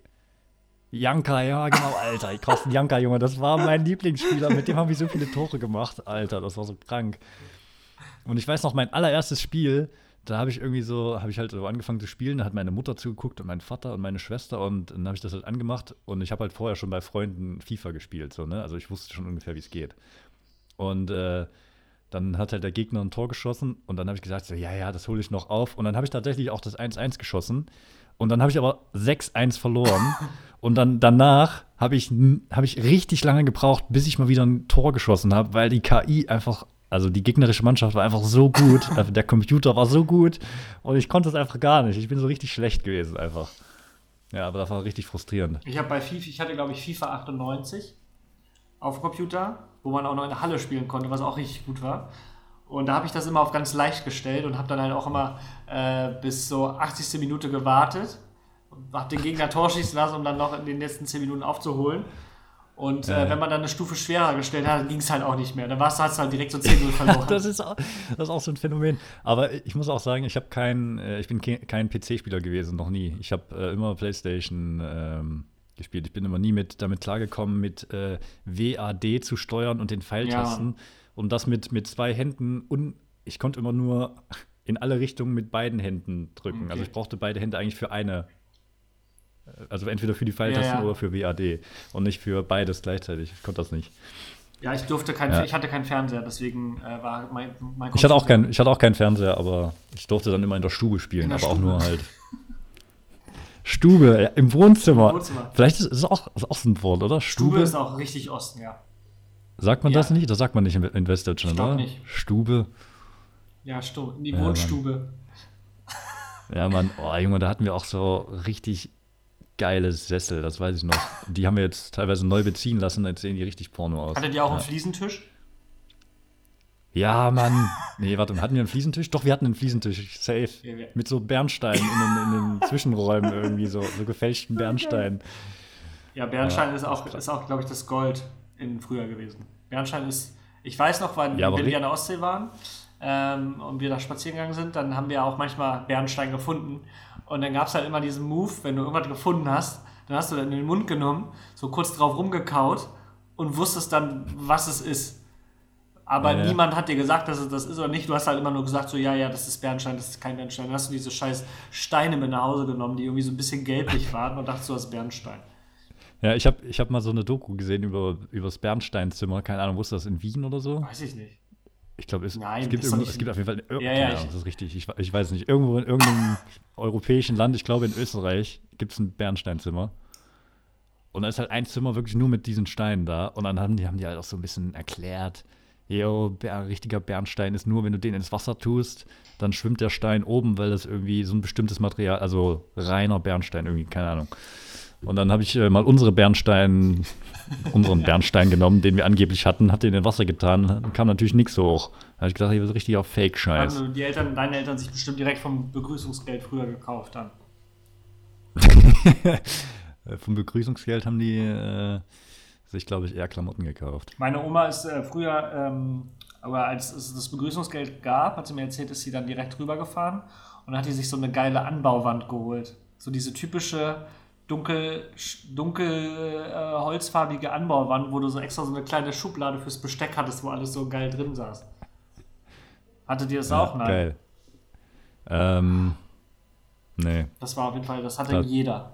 Janka, ja, genau, Alter. Carsten Janka, Junge, das war mein Lieblingsspieler. Mit dem habe ich so viele Tore gemacht. Alter, das war so krank. Und ich weiß noch, mein allererstes Spiel, da habe ich irgendwie so, habe ich halt so angefangen zu spielen. Da hat meine Mutter zugeguckt und mein Vater und meine Schwester. Und dann habe ich das halt angemacht. Und ich habe halt vorher schon bei Freunden FIFA gespielt. So, ne? Also ich wusste schon ungefähr, wie es geht. Und äh, dann hat halt der Gegner ein Tor geschossen. Und dann habe ich gesagt, so, ja, ja, das hole ich noch auf. Und dann habe ich tatsächlich auch das 1-1 geschossen. Und dann habe ich aber 6-1 verloren. *laughs* Und dann danach habe ich, hab ich richtig lange gebraucht, bis ich mal wieder ein Tor geschossen habe, weil die KI einfach, also die gegnerische Mannschaft war einfach so gut, also *laughs* der Computer war so gut und ich konnte es einfach gar nicht. Ich bin so richtig schlecht gewesen einfach. Ja, aber das war richtig frustrierend. Ich habe bei FIFA, ich hatte glaube ich FIFA 98 auf dem Computer, wo man auch noch in der Halle spielen konnte, was auch richtig gut war. Und da habe ich das immer auf ganz leicht gestellt und habe dann halt auch immer äh, bis so 80. Minute gewartet und habe den Gegner Tor schießen lassen, um dann noch in den letzten 10 Minuten aufzuholen. Und Ja. äh, wenn man dann eine Stufe schwerer gestellt hat, ging es halt auch nicht mehr. Dann warst du halt direkt so 10 Minuten *laughs* verloren. Das ist, auch, das ist auch so ein Phänomen. Aber ich muss auch sagen, ich habe kein, äh, ich bin ke kein PC-Spieler gewesen, noch nie. Ich habe äh, immer PlayStation ähm, gespielt. Ich bin immer nie mit, damit klargekommen, mit äh, WAD zu steuern und den Pfeiltasten. Und das mit, mit zwei Händen und ich konnte immer nur in alle Richtungen mit beiden Händen drücken. Okay. Also ich brauchte beide Hände eigentlich für eine. äh, Also entweder für die Pfeiltasten Ja, ja. oder für WAD. Und nicht für beides gleichzeitig. Ich konnte das nicht. ja, ich durfte kein, Ja. ich hatte keinen Fernseher, deswegen äh, war mein, mein Ich hatte, auch kein, ich hatte auch keinen Fernseher, aber ich durfte dann immer in der Stube spielen, In aber auch Stube. nur halt. Stube, im Wohnzimmer. Im Wohnzimmer. Vielleicht ist es auch, ist auch so ein Wort, oder? Stube Stube. ist auch richtig Osten, ja. Sagt man Ja. das nicht? Das sagt man nicht in Westdeutschland, oder? nicht. Stube. Ja, Stu die Ja, Wohnstube. Ja, Mann, oh Junge, da hatten wir auch so richtig geile Sessel, das weiß ich noch. Die haben wir jetzt teilweise neu beziehen lassen, jetzt sehen die richtig porno aus. Hattet ihr auch ja. einen Fliesentisch? Ja, Mann. Nee, warte, hatten wir einen Fliesentisch? Doch, wir hatten einen Fliesentisch, safe. Mit so Bernstein in den, in den Zwischenräumen irgendwie, so, so gefälschten Bernstein. Ja, Bernstein Ja, ist auch, ist auch glaube ich, das Gold in früher gewesen. Bernstein ist, ich weiß noch, wann Ja, wir ri- an der Ostsee waren ähm, und wir da spazieren gegangen sind, dann haben wir auch manchmal Bernstein gefunden. Und dann gab es halt immer diesen Move, wenn du irgendwas gefunden hast, dann hast du dann in den Mund genommen, so kurz drauf rumgekaut und wusstest dann, was es ist. Aber Ja, ja. niemand hat dir gesagt, dass es das ist oder nicht. Du hast halt immer nur gesagt, so, ja, ja, das ist Bernstein, das ist kein Bernstein. Dann hast du diese scheiß Steine mit nach Hause genommen, die irgendwie so ein bisschen gelblich waren und dachtest, du hast Bernstein. Ja, ich habe ich hab mal so eine Doku gesehen über, über das Bernsteinzimmer. Keine Ahnung, wo ist das? In Wien oder so? Weiß ich nicht. Ich glaube, es, Nein, es, gibt irgendwo- es gibt auf jeden Fall. Ir- Ja, ja, Ahnung, ich- das ist richtig. Ich, ich weiß nicht. Irgendwo in irgendeinem *laughs* europäischen Land, ich glaube in Österreich, gibt es ein Bernsteinzimmer. Und da ist halt ein Zimmer wirklich nur mit diesen Steinen da. Und dann haben die, haben die halt auch so ein bisschen erklärt. Jo, richtiger Bernstein ist nur, wenn du den ins Wasser tust, dann schwimmt der Stein oben, weil das irgendwie so ein bestimmtes Material, also reiner Bernstein irgendwie, keine Ahnung. Und dann habe ich äh, mal unsere Bernstein, unseren Bernstein genommen, den wir angeblich hatten, hab den in Wasser getan, kam natürlich nichts hoch. Da habe ich gedacht, hier wird richtig auf Fake-Scheiß. Haben die Eltern, deine Eltern sich bestimmt direkt vom Begrüßungsgeld früher gekauft dann. *laughs* Vom Begrüßungsgeld haben die äh, sich, glaube ich, eher Klamotten gekauft. Meine Oma ist äh, früher, ähm, aber als es das Begrüßungsgeld gab, hat sie mir erzählt, ist sie dann direkt rübergefahren und dann hat die sich so eine geile Anbauwand geholt. So diese typische dunkel, dunkel äh, holzfarbige Anbauwand, wo du so extra so eine kleine Schublade fürs Besteck hattest, wo alles so geil drin saß. Hattet ihr das auch? Nein. Geil. Ähm, nee. Das war auf jeden Fall, das hatte Das- jeder.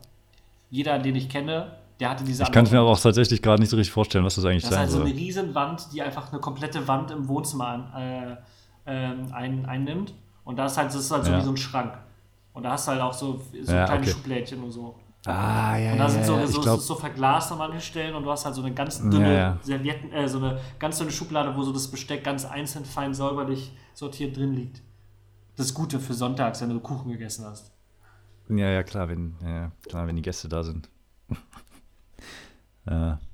Jeder, den ich kenne, der hatte diese Ich kann es mir aber auch tatsächlich gerade nicht so richtig vorstellen, was das eigentlich Das ist sein halt so eine soll. riesen Wand, die einfach eine komplette Wand im Wohnzimmer äh, ähm, ein, einnimmt. Und da ist halt, das ist halt so Ja. wie so ein Schrank. Und da hast du halt auch so, so Ja, kleine okay. Schublädchen und so. Ah, ja, Und da sind so, ja, so, es glaube, ist so verglast an manchen Stellen und du hast halt so eine ganz dünne Ja, ja. Servietten, äh, so eine ganz dünne Schublade, wo so das Besteck ganz einzeln fein säuberlich sortiert drin liegt. Das Gute für sonntags, wenn du Kuchen gegessen hast. ja, ja, klar, wenn, ja, klar, wenn die Gäste da sind. ja. *laughs*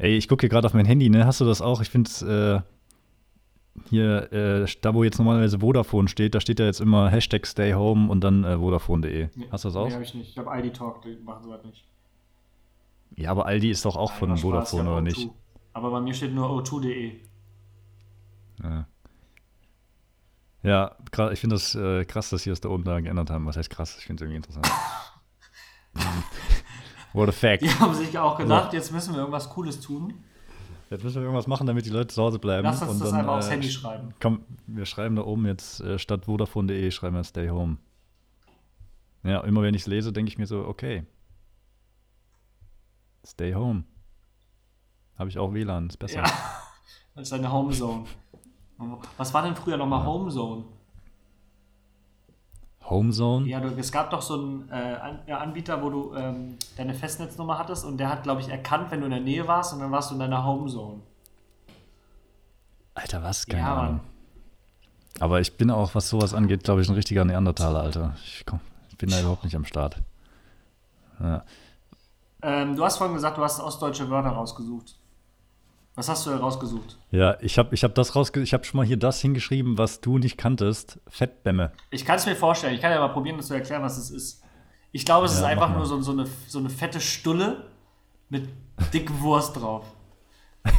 Ey, ich gucke hier gerade auf mein Handy, ne? Hast du das auch? Ich finde es äh, hier, äh, da wo jetzt normalerweise Vodafone steht, da steht ja jetzt immer Hashtag Stay Home und dann äh, Vodafone.de. Nee, Hast du das auch? Nee, hab ich nicht. Ich glaube, ID Talk, die machen sowas nicht. Ja, aber Aldi ist doch auch von Nein, Spaß, Vodafone, ja, oder O2. nicht? Aber bei mir steht nur o2.de. Ja, ja ich finde das äh, krass, dass sie das da oben da geändert haben. Was heißt krass? Ich finde es irgendwie interessant. *laughs* What a fact. Die haben sich auch gedacht, jetzt müssen wir irgendwas Cooles tun. Jetzt müssen wir irgendwas machen, damit die Leute zu Hause bleiben. Lass uns und das dann, einfach aufs äh, Handy schreiben. Komm, wir schreiben da oben jetzt äh, statt Vodafone.de schreiben wir Stay Home. Ja, immer wenn ich es lese, denke ich mir so, okay. Stay Home. Habe ich auch WLAN, ist besser. Ja. *laughs* Das ist eine Homezone. Was war denn früher nochmal Homezone? Homezone? Ja, du, es gab doch so einen äh, Anbieter, wo du ähm, deine Festnetznummer hattest und der hat, glaube ich, erkannt, wenn du in der Nähe warst und dann warst du in deiner Homezone. Alter, was? Keine Ja, Mann. Ahnung. Aber ich bin auch, was sowas angeht, glaube ich, ein richtiger Neandertaler, Alter. Ich, komm, ich bin da überhaupt nicht am Start. Ja. Ähm, du hast vorhin gesagt, du hast ostdeutsche Wörter rausgesucht. Was hast du denn rausgesucht? Ja, ich habe ich hab das rausge ich habe schon mal hier das hingeschrieben, was du nicht kanntest. Fettbämme. Ich kann es mir vorstellen. Ich kann ja mal probieren, das zu erklären, was es ist. Ich glaube, es Ja, ist einfach nur so, so, eine, so eine fette Stulle mit dicken Wurst drauf. *laughs*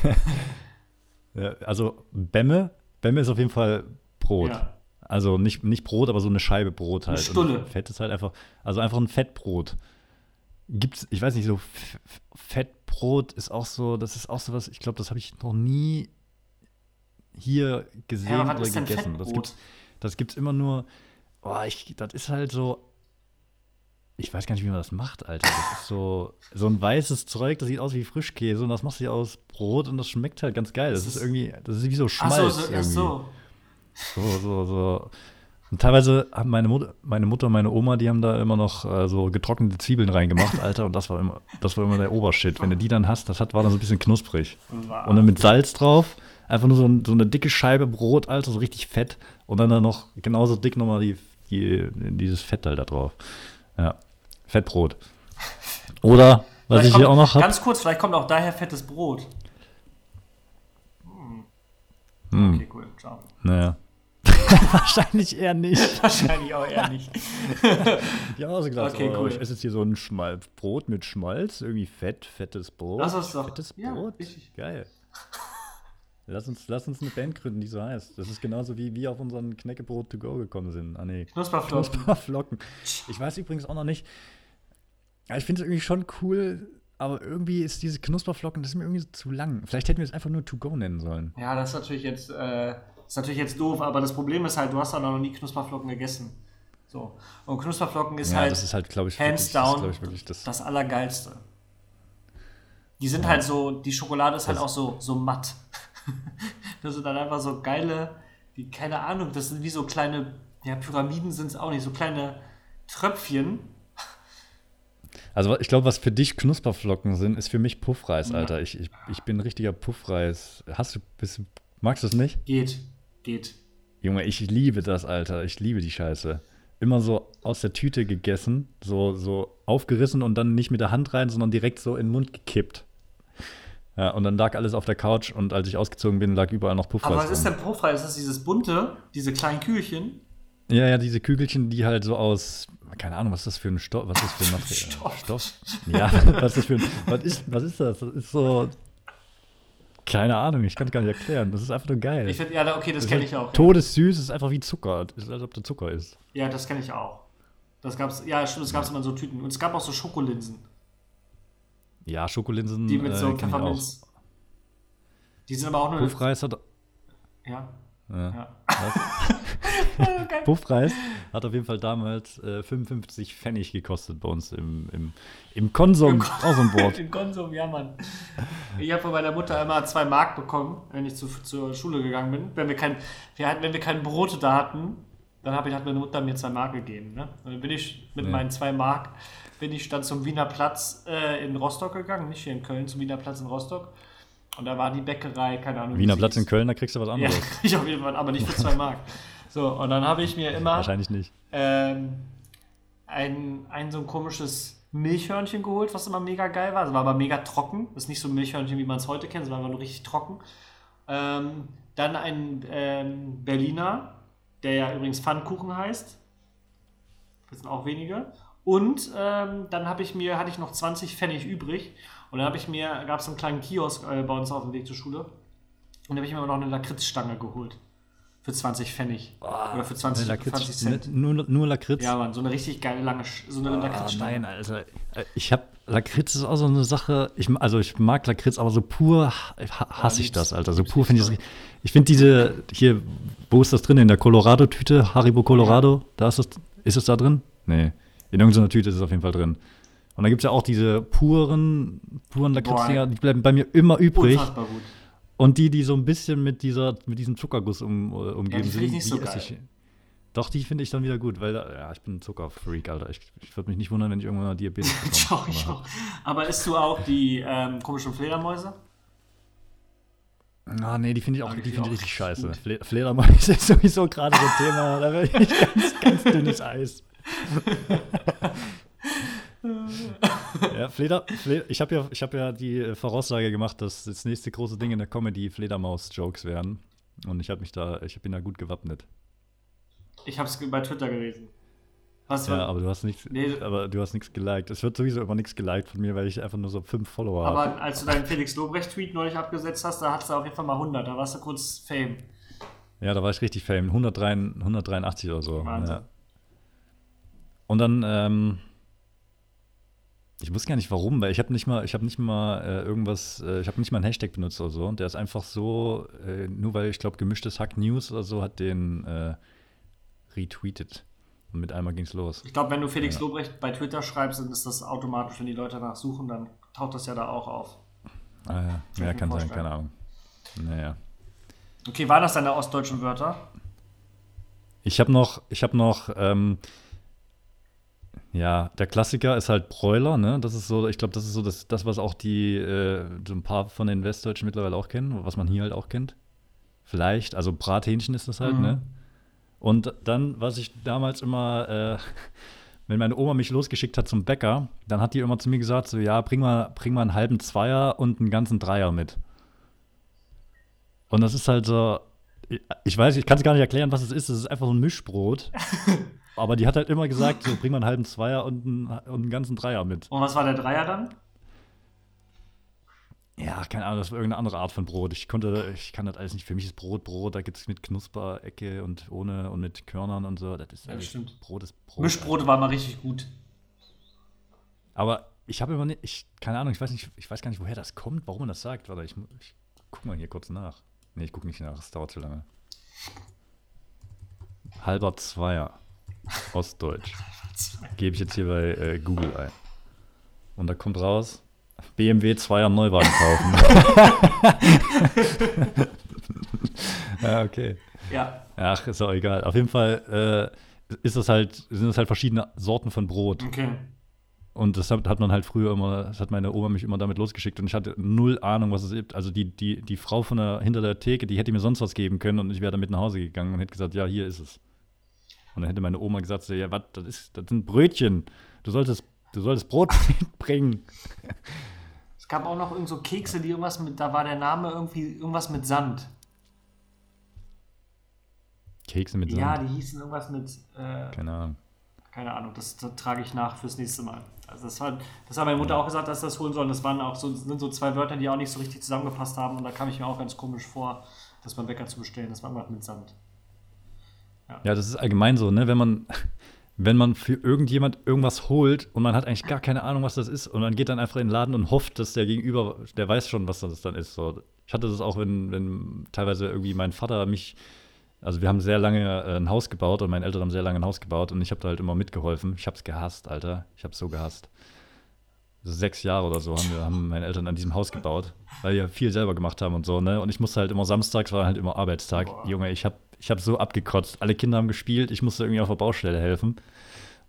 Ja, also Bämme, Bämme ist auf jeden Fall Brot. Ja. Also nicht, nicht Brot, aber so eine Scheibe Brot halt. Eine Stulle. Und Fett ist halt einfach, also einfach ein Fettbrot. Gibt's, ich weiß nicht, so Fettbrot ist auch so, das ist auch so was, ich glaube, das habe ich noch nie hier gesehen Ja, oder gegessen. Das gibt's, das gibt's immer nur, oh, ich, das ist halt so, ich weiß gar nicht, wie man das macht, Alter. Das ist so, so ein weißes Zeug, das sieht aus wie Frischkäse und das machst du aus Brot und das schmeckt halt ganz geil. Das, Das ist ist- irgendwie, das ist wie so Ach Schmalz so, so, ach irgendwie. so. So, so, so. Und teilweise haben meine Mutter, meine Mutter und meine Oma, die haben da immer noch äh, so getrocknete Zwiebeln reingemacht, *laughs* Alter, und das war immer, das war immer der Obershit. Wenn du die dann hast, das hat, war dann so ein bisschen knusprig. Und dann mit Salz drauf, einfach nur so, ein, so eine dicke Scheibe Brot, Alter, so richtig fett. Und dann, dann noch genauso dick nochmal die, die, dieses Fett halt da drauf. Ja, Fettbrot. Oder, was Vielleicht ich hier auch kommt- noch habe, Ganz kurz, vielleicht kommt auch daher fettes Brot. Hm. Hm. Okay, cool. Ciao. naja. *laughs* Wahrscheinlich eher nicht. *laughs* Wahrscheinlich auch eher nicht. *laughs* Ich habe auch so gedacht, Okay, oh, cool. ich esse jetzt hier so ein Schmal Brot mit Schmalz, irgendwie fett, fettes Brot. Lass uns doch- Fettes ja, Brot, richtig. geil. Lass uns, lass uns eine Band gründen, die so heißt. Das ist genauso wie wir auf unseren Knäckebrot to go gekommen sind. Ah nee, Knusperflocken. Knusperflocken. Ich weiß übrigens auch noch nicht. Ja, ich finde es irgendwie schon cool, aber irgendwie ist diese Knusperflocken, das ist mir irgendwie zu lang. Vielleicht hätten wir es einfach nur to go nennen sollen. Ja, das ist natürlich jetzt, äh, ist natürlich jetzt doof, aber das Problem ist halt, du hast halt noch nie Knusperflocken gegessen. So. Und Knusperflocken ist ja, halt das ist halt, glaube ich, hands wirklich, das ist, down ich, das. das Allergeilste. Die sind halt so, die Schokolade ist halt auch so, so matt. *laughs* das sind dann einfach so geile, die, keine Ahnung, das sind wie so kleine, ja, Pyramiden sind es auch nicht, so kleine Tröpfchen. Also ich glaube, was für dich Knusperflocken sind, ist für mich Puffreis, Alter. Ich, ich, ich bin ein richtiger Puffreis. Hast du, bist, magst du es nicht? Geht, geht. Junge, ich liebe das, Alter. Ich liebe die Scheiße. Immer so aus der Tüte gegessen, so, so aufgerissen und dann nicht mit der Hand rein, sondern direkt so in den Mund gekippt. Ja, und dann lag alles auf der Couch und als ich ausgezogen bin, lag überall noch Puffreis. Aber was ist drin. denn Puffreis? Ist das dieses bunte, diese kleinen Kügelchen? Ja, ja, diese Kügelchen, die halt so aus, keine Ahnung, was ist das für ein Stoff, was ist das für ein *laughs* Material? Stoff. Stoff? Ja, *laughs* was ist das für ein, was ist, was ist das? Das ist so, keine Ahnung, ich kann es gar nicht erklären. Das ist einfach nur geil. Ich finde, ja, okay, das kenne ich auch. Ja. Todessüß ist einfach wie Zucker. Es ist, als ob du Zucker isst. Ja, das kenne ich auch. Das gab's, ja, stimmt, das gab es immer so Tüten. Und es gab auch so Schokolinsen, Ja, Schokolinsen. die mit so äh, ich auch. Pfefferminz. Die sind aber auch nur. Puffreis hat. Ja, Ja. ja. *laughs* Puffreis hat auf jeden Fall damals äh, 55 Pfennig gekostet bei uns im, im, im Konsum. Im Wort. *laughs* Im Konsum, ja, Mann. Ich habe von meiner Mutter immer zwei Mark bekommen, wenn ich zu, zur Schule gegangen bin. Wenn wir kein, wir hatten, wenn wir kein Brot da hatten, dann hab ich, hat meine Mutter mir zwei Mark gegeben. Ne? Und dann bin ich mit Ja. meinen zwei Mark bin ich dann zum Wiener Platz äh, in Rostock gegangen, nicht hier in Köln, zum Wiener Platz in Rostock. Und da war die Bäckerei, keine Ahnung. wie Wiener Platz in. Köln, da kriegst du was Ja, anderes. krieg *laughs* ich auf jeden Fall, aber nicht für zwei Mark. So, und dann habe ich mir immer Wahrscheinlich nicht. ähm, ein, ein so ein komisches Milchhörnchen geholt, was immer mega geil war. Es war aber mega trocken. Das ist nicht so ein Milchhörnchen, wie man es heute kennt, sondern einfach nur richtig trocken. Ähm, dann ein ähm, Berliner, der ja übrigens Pfannkuchen heißt. Das sind auch wenige. Und ähm, dann habe ich mir, hatte ich noch 20 Pfennig übrig. Und dann habe ich mir, gab es einen kleinen Kiosk äh, bei uns auf dem Weg zur Schule. Und dann habe ich mir noch eine Lakritzstange geholt. Für 20 Pfennig. Oder für 20, Ne, 20 Lakritz, Cent. ne, nur, nur Lakritz. Ja, Mann, so eine richtig geile lange, so eine Ah, Lakritzstange. nein, Alter. Ich habe Lakritz ist auch so eine Sache. Ich, also ich mag Lakritz, aber so pur ha- hasse ich liebst- das, Alter. So pur finde ich nicht das. Ich finde diese hier, wo ist das drin? In der Colorado-Tüte, Haribo Colorado. Da ist das, ist es da drin? Nee. In irgendeiner Tüte ist es auf jeden Fall drin. Und da gibt es ja auch diese puren, puren Lakritzdinger, die bleiben bei mir immer übrig. Unfassbar gut. Und die, die so ein bisschen mit dieser, mit diesem Zuckerguss um, äh, umgeben die finde ich nicht so esse ich. Doch, die finde ich dann wieder gut, weil ja, ich bin ein Zuckerfreak, Alter. Ich, ich würde mich nicht wundern, wenn ich irgendwann mal Diabetes *laughs* Ich bekomme. auch, ich auch. Aber isst du auch die ähm, komischen Fledermäuse? Ah, nee, die finde ich auch, Ah, die die finde ich ich richtig scheiße. gut. Fle Fledermäuse *laughs* ist sowieso gerade so ein Thema, da werde ich *laughs* ganz, ganz dünnes Eis. Ja, Fleder, Fleder ich habe ja, ich hab ja die äh, Voraussage gemacht, dass das nächste große Ding in der Comedy Fledermaus-Jokes werden. Und ich habe mich da, ich bin da gut gewappnet. Ich habe es bei Twitter gelesen. Was Ja, aber du hast nichts, Nee. aber du hast nichts geliked. Es wird sowieso immer nichts geliked von mir, weil ich einfach nur so fünf Follower habe. aber als du deinen Felix Lobrecht-Tweet neulich abgesetzt hast, da hattest du auf jeden Fall mal 100. Da warst du kurz Fame. Ja, da war ich richtig fame. 103, 183 oder so. Wahnsinn. Ja. Und dann, ähm, ich wusste gar nicht warum, weil ich habe nicht mal, ich habe nicht mal äh, irgendwas, äh, ich habe nicht mal einen Hashtag benutzt oder so. Und der ist einfach so, äh, nur weil ich glaube, gemischtes Hack News oder so hat den äh, retweetet. Und mit einmal ging's los. Ich glaube, wenn du Felix Ja. Lobrecht bei Twitter schreibst, dann ist das automatisch, wenn die Leute danach suchen, dann taucht das ja da auch auf. Ah, ja, ja kann mir sein, vorstellen. keine Ahnung. Naja. Okay, waren das deine ostdeutschen Wörter? Ich habe noch, ich habe noch, ähm, ja, der Klassiker ist halt Bräuler, ne? Das ist so, ich glaube, das ist so das, das, was auch die, äh, so ein paar von den Westdeutschen mittlerweile auch kennen, was man hier halt auch kennt. Vielleicht, also Brathähnchen ist das halt, Mhm. ne? Und dann, was ich damals immer, äh, *laughs* wenn meine Oma mich losgeschickt hat zum Bäcker, dann hat die immer zu mir gesagt, so, ja, bring mal, bring mal einen halben Zweier und einen ganzen Dreier mit. Und das ist halt so, ich weiß, ich kann es gar nicht erklären, was es ist. Es ist einfach so ein Mischbrot. *laughs* Aber die hat halt immer gesagt, so, bring mal einen halben Zweier und einen, und einen ganzen Dreier mit. Und was war der Dreier dann? Ja, keine Ahnung, das war irgendeine andere Art von Brot. Ich konnte, ich kann das alles nicht. Für mich ist Brot Brot, da gibt es mit Knusperecke und ohne und mit Körnern und so. Das ist Ja, stimmt. Brot ist Brot. Mischbrote war mal richtig gut. Aber ich habe immer nicht, ich, keine Ahnung, ich weiß nicht, ich weiß gar nicht, woher das kommt, warum man das sagt. Warte, ich, ich guck mal hier kurz nach. Nee, ich gucke nicht nach, es dauert zu lange. Halber Zweier. Ostdeutsch. Gebe ich jetzt hier bei äh, Google ein. Und da kommt raus, BMW Zweier Neuwagen kaufen. *laughs* ja, okay. Ja, Ach, ist auch egal. Auf jeden Fall äh, ist das halt, sind das halt verschiedene Sorten von Brot. okay. Und das hat, hat man halt früher immer, das hat meine Oma mich immer damit losgeschickt und ich hatte null Ahnung, was es ist. Also die, die, die Frau von der, hinter der Theke, die hätte mir sonst was geben können und ich wäre damit nach Hause gegangen und hätte gesagt, ja, hier ist es. Und dann hätte meine Oma gesagt, so, ja, was, das ist, das sind Brötchen. Du solltest, du solltest Brot *laughs* mitbringen. Es gab auch noch irgend so Kekse, die irgendwas mit, da war der Name irgendwie irgendwas mit Sand. Kekse mit Sand. Ja, die hießen irgendwas mit, äh, Keine Ahnung. keine Ahnung, das, das trage ich nach fürs nächste Mal. Also das hat, das hat meine Mutter auch gesagt, dass das holen sollen. Das waren auch so, sind so zwei Wörter, die auch nicht so richtig zusammengepasst haben. Und da kam ich mir auch ganz komisch vor, das beim Bäcker zu bestellen. Das war irgendwas mit Sand. Ja, das ist allgemein so, ne? Wenn man, *laughs* wenn man für irgendjemand irgendwas holt und man hat eigentlich gar keine Ahnung, was das ist, und man geht dann einfach in den Laden und hofft, dass der Gegenüber, der weiß schon, was das dann ist. So. Ich hatte das auch, wenn, wenn teilweise irgendwie mein Vater mich Also wir haben sehr lange äh, ein Haus gebaut und meine Eltern haben sehr lange ein Haus gebaut und ich habe da halt immer mitgeholfen. Ich habe es gehasst, Alter. Ich habe es so gehasst. Sechs Jahre oder so haben, wir, haben meine Eltern an diesem Haus gebaut, weil wir viel selber gemacht haben und so, ne? Und ich musste halt immer samstags, war halt immer Arbeitstag. Boah. Junge, ich habe ich hab so abgekotzt. Alle Kinder haben gespielt, ich musste irgendwie auf der Baustelle helfen.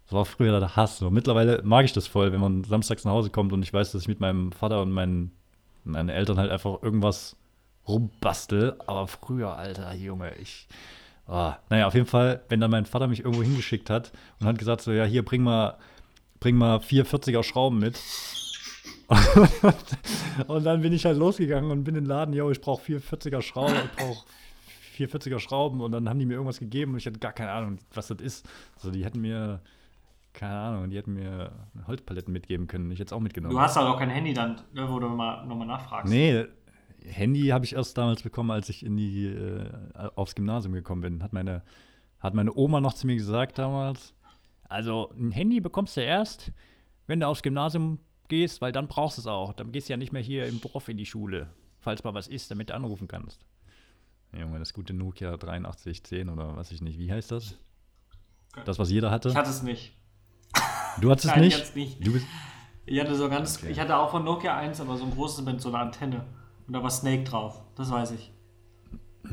Das war früher der Hass. So, mittlerweile mag ich das voll, wenn man samstags nach Hause kommt und ich weiß, dass ich mit meinem Vater und meinen, meinen Eltern halt einfach irgendwas rumbastel. Aber früher, Alter, Junge, ich. Oh. Naja, auf jeden Fall, wenn dann mein Vater mich irgendwo hingeschickt hat und hat gesagt, so, ja, hier, bring mal, bring mal vier 40er Schrauben mit. *laughs* und dann bin ich halt losgegangen und bin in den Laden, yo, ich brauche vier 40er Schrauben, ich brauche vier 40er Schrauben und dann haben die mir irgendwas gegeben und ich hatte gar keine Ahnung, was das ist. Also die hätten mir, keine Ahnung, die hätten mir Holzpaletten mitgeben können. Ich hätte es auch mitgenommen. Du hast halt auch kein Handy dann, ne, wo du mal, nochmal nachfragst. Nee, Handy habe ich erst damals bekommen, als ich in die, äh, aufs Gymnasium gekommen bin. Hat meine, hat meine Oma noch zu mir gesagt damals. Also ein Handy bekommst du erst, wenn du aufs Gymnasium gehst, weil dann brauchst du es auch. Dann gehst du ja nicht mehr hier im Dorf in die Schule, falls mal was ist, damit du anrufen kannst. Junge, das gute Nokia 8310 oder was ich nicht. Wie heißt das? Das, was jeder hatte? Ich hatte es nicht. Du hattest es Nein, ich nicht? nicht. Ich hatte so ganz, Okay. ich hatte auch von Nokia 1, aber so ein großes mit so einer Antenne. Und da war Snake drauf. Das weiß ich.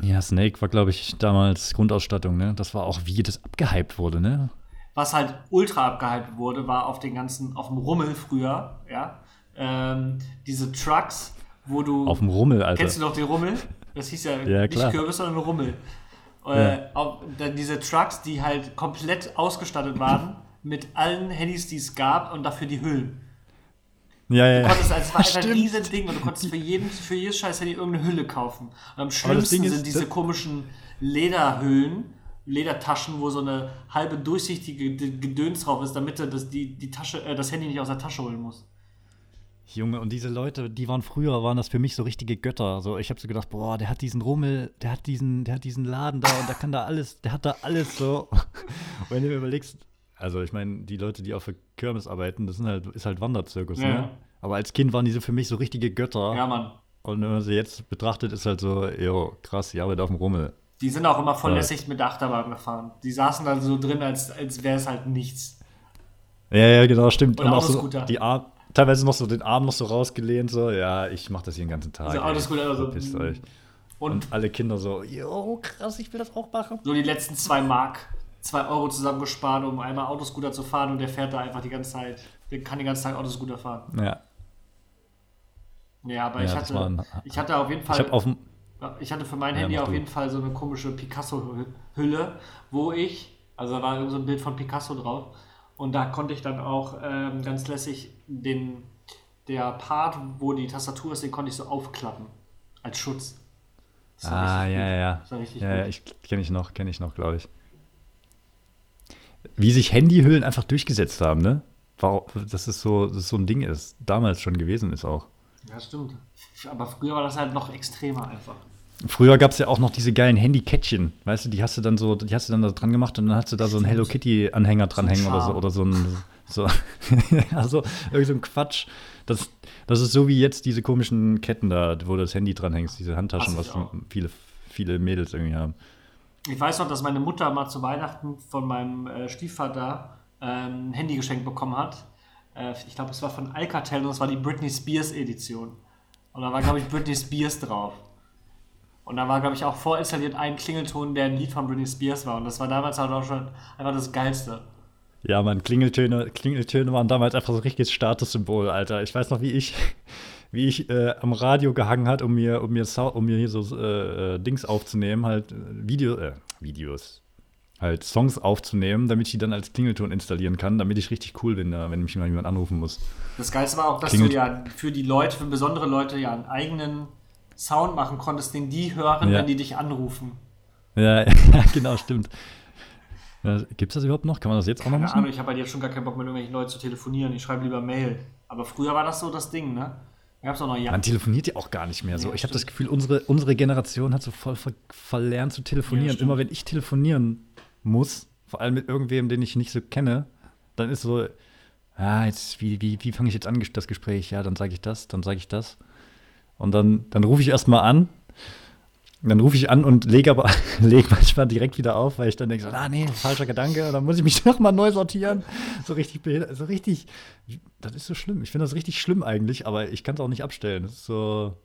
ja, Snake war, glaube ich, damals Grundausstattung, ne? Das war auch, wie das abgehypt wurde, ne? Was halt ultra abgehypt wurde, war auf den ganzen, auf dem Rummel früher, ja. Ähm, diese Trucks, wo du. Auf dem Rummel, Alter. Kennst du noch den Rummel? Das hieß ja, Ja, nicht klar. Kürbis, sondern Rummel. Ja. Äh, auf, dann diese Trucks, die halt komplett ausgestattet waren mit allen Handys, die es gab und dafür die Hüllen. Ja, ja, Du ja. konntest, also es war *laughs* einfach ein riesen Ding und du konntest für, jeden, für jedes scheiß Handy irgendeine Hülle kaufen. Und am schlimmsten ist, sind diese komischen Lederhüllen, Ledertaschen, wo so eine halbe durchsichtige Gedöns drauf ist, damit du das, die, die Tasche, äh, das Handy nicht aus der Tasche holen musst. Junge, und diese Leute, die waren früher, waren das für mich so richtige Götter. So, ich habe so gedacht, boah, der hat diesen Rummel, der hat diesen, der hat diesen Laden da und der kann da alles, der hat da alles so. Und *laughs* wenn du mir überlegst, also ich meine, die Leute, die auf der Kirmes arbeiten, das sind halt, ist halt Wanderzirkus, Ja. ne? Aber als Kind waren diese für mich so richtige Götter. Ja, Mann. Und wenn man sie jetzt betrachtet, ist halt so, jo, krass, die arbeitet auf dem Rummel. Die sind auch immer voll Ja. lässig mit der Achterbahn gefahren. Die saßen da so drin, als, als wäre es halt nichts. Ja, ja, genau, stimmt. Und Und auch so Autoscooter. die Arm, teilweise noch so den Arm noch so rausgelehnt, so, ja, ich mach das hier den ganzen Tag. Also. Autoscooter, also- Verpisst euch. Und, Und alle Kinder so, jo, krass, ich will das auch machen. so die letzten zwei Mark, zwei Euro zusammengespart, um einmal Autoscooter zu fahren und der fährt da einfach die ganze Zeit. Der kann den ganzen Tag Autoscooter fahren. Ja, Ja, aber Ja, ich, hatte, ich hatte auf jeden Fall. ich habe auf dem, Ich hatte für mein Ja, Handy auf jeden Fall so eine komische Picasso-Hülle, wo ich, also da war so ein Bild von Picasso drauf und da konnte ich dann auch ähm, ganz lässig den, der Part, wo die Tastatur ist, den konnte ich so aufklappen, als Schutz. Ah, ja, ja, ja. Ja, gut. ich kenne ich noch, kenne ich noch, glaube ich. Wie sich Handyhüllen einfach durchgesetzt haben, ne? Warum, dass es so, dass es so ein Ding ist, damals schon gewesen ist auch. Ja, stimmt. Aber früher war das halt noch extremer einfach. Früher gab es ja auch noch diese geilen Handykettchen, weißt du, die hast du dann so, die hast du dann da dran gemacht und dann hast du da so einen Hello Kitty Anhänger dranhängen oder so oder so ein so *laughs* also irgend so ein Quatsch. Das, das ist so wie jetzt diese komischen Ketten da, wo du das Handy dranhängst, diese Handtaschen, was viele viele Mädels irgendwie haben. Ich weiß noch, dass meine Mutter mal zu Weihnachten von meinem äh, Stiefvater ähm, ein Handy geschenkt bekommen hat. Äh, ich glaube, es war von Alcatel und es war die Britney Spears Edition. Und da war, glaube ich, Britney Spears drauf. Und da war, glaube ich, auch vorinstalliert ein Klingelton, der ein Lied von Britney Spears war. Und das war damals halt auch schon einfach das Geilste. Ja, man, Klingeltöne, Klingeltöne waren damals einfach so ein richtiges Statussymbol, Alter. Ich weiß noch, wie ich, *laughs* wie ich äh, am Radio gehangen hat, um mir, um mir, um mir hier so äh, äh, Dings aufzunehmen, halt äh, Video, äh, Videos, halt Songs aufzunehmen, damit ich die dann als Klingelton installieren kann, damit ich richtig cool bin, wenn mich mal jemand anrufen muss. Das Geilste war auch, dass Klingelt- du ja für die Leute, für besondere Leute ja einen eigenen Sound machen konntest, den die hören, Ja. wenn die dich anrufen. Ja, *laughs* ja genau, stimmt. Ja, Gibt es das überhaupt noch? Kann man das jetzt auch noch Keine machen? Ahnung, ich habe halt jetzt schon gar keinen Bock mit irgendwelchen Leuten zu telefonieren. Ich schreibe lieber Mail. Aber früher war das so das Ding, ne? Da gab es auch noch ja. Man telefoniert ja auch gar nicht mehr so. Ja, ich habe das. Gefühl, unsere, unsere Generation hat so voll ver verlernt zu Ja, telefonieren. stimmt. Immer wenn ich telefonieren muss, vor allem mit irgendwem, den ich nicht so kenne, dann ist so, ja, jetzt, wie, wie, wie fange ich jetzt an, das Gespräch? Ja, dann sage ich das, dann sage ich das. Und dann, dann rufe ich erstmal an dann rufe ich an und lege aber *laughs* leg manchmal direkt wieder auf, weil ich dann denke, so, ah nee, falscher Gedanke, dann muss ich mich *laughs* nochmal neu sortieren. So richtig, so richtig, das ist so schlimm. Ich finde das richtig schlimm eigentlich, aber ich kann es auch nicht abstellen. Das ist so.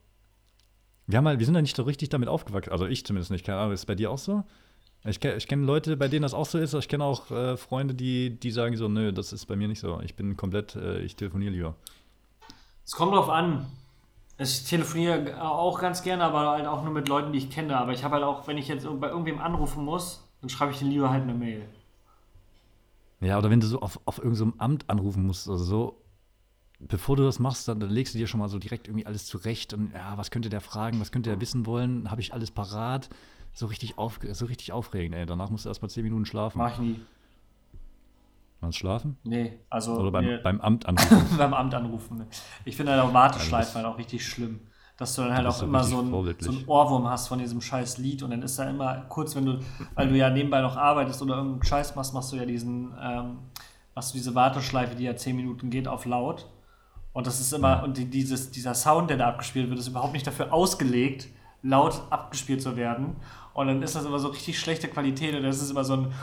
Wir, haben halt, wir sind ja nicht so richtig damit aufgewachsen, also ich zumindest nicht, keine Ahnung, ist es bei dir auch so? Ich kenne kenn Leute, bei denen das auch so ist, aber ich kenne auch äh, Freunde, die, die sagen so, nö, das ist bei mir nicht so. Ich bin komplett, äh, ich telefoniere lieber. Es kommt drauf an. Ich telefoniere auch ganz gerne, aber halt auch nur mit Leuten, die ich kenne. Aber ich habe halt auch, wenn ich jetzt bei irgendwem anrufen muss, dann schreibe ich den lieber halt eine Mail. Ja, oder wenn du so auf, auf irgendeinem so Amt anrufen musst oder so, bevor du das machst, dann, dann, legst du dir schon mal so direkt irgendwie alles zurecht und ja, was könnte der fragen, was könnte er wissen wollen, habe ich alles parat. So richtig, auf, so richtig aufregend, ey. Danach musst du erst mal zehn Minuten schlafen. Mach ich nie. Meinst schlafen? Nee, also. Oder beim, nee, beim Amt *laughs* anrufen. beim Amt anrufen. Ich finde halt auch Warteschleifen halt auch richtig schlimm. Dass du dann halt auch immer so ein, so ein Ohrwurm hast von diesem scheiß Lied und dann ist da immer kurz, wenn du, weil du ja nebenbei noch arbeitest oder irgendeinen Scheiß machst, machst du ja diesen, ähm, machst du diese Warteschleife, die ja zehn Minuten geht, auf laut. Und das ist immer, ja. und die, dieses, dieser Sound, der da abgespielt wird, ist überhaupt nicht dafür ausgelegt, laut abgespielt zu werden. Und dann ist das immer so richtig schlechte Qualität und das ist immer so ein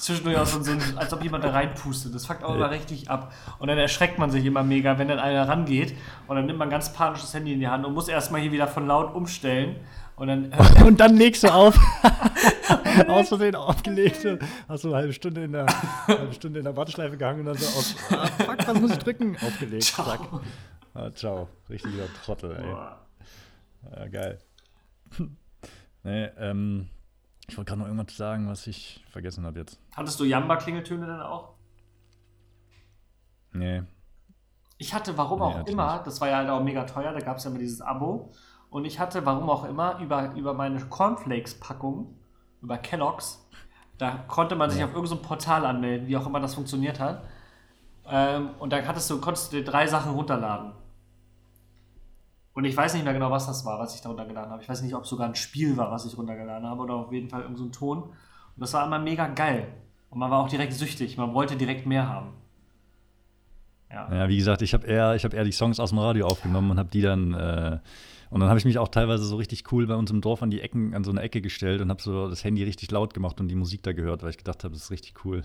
zwischendurch auch so ein, als ob jemand da reinpustet. Das fuckt auch immer richtig ab. Und dann erschreckt man sich immer mega, wenn dann einer rangeht und dann nimmt man ganz panisches Handy in die Hand und muss erstmal hier wieder von laut umstellen. Und dann, *laughs* und dann legst du auf. *laughs* aus Versehen aufgelegt. Hast du eine halbe Stunde in der, halbe Stunde in der Warteschleife gehangen und dann so aus. Ah, fuck, was muss ich drücken? *laughs* Aufgelegt. Ciao. Zack. Ah, ciao. Richtiger Trottel, ey. Ja, geil. Nee, ähm. Ich wollte gerade noch irgendwas sagen, was ich vergessen habe jetzt. Hattest du Jamba-Klingeltöne denn auch? Nee. Ich hatte, warum nee, auch immer, nicht. das war ja halt auch mega teuer, da gab es ja immer dieses Abo. Und ich hatte, warum auch immer, über, über meine Cornflakes-Packung, über Kellogg's, da konnte man sich ja. auf irgendein Portal anmelden, wie auch immer das funktioniert hat. Ähm, und dann hattest du, konntest du dir drei Sachen runterladen. Und ich weiß nicht mehr genau, was das war, was ich da runtergeladen habe. Ich weiß nicht, ob es sogar ein Spiel war, was ich runtergeladen habe oder auf jeden Fall irgendein so Ton. Und das war immer mega geil. Und man war auch direkt süchtig. Man wollte direkt mehr haben. Ja, ja wie gesagt, ich habe eher, hab eher die Songs aus dem Radio aufgenommen und habe die dann. Äh, und dann habe ich mich auch teilweise so richtig cool bei uns im Dorf an die Ecken, an so eine Ecke gestellt und habe so das Handy richtig laut gemacht und die Musik da gehört, weil ich gedacht habe, das ist richtig cool.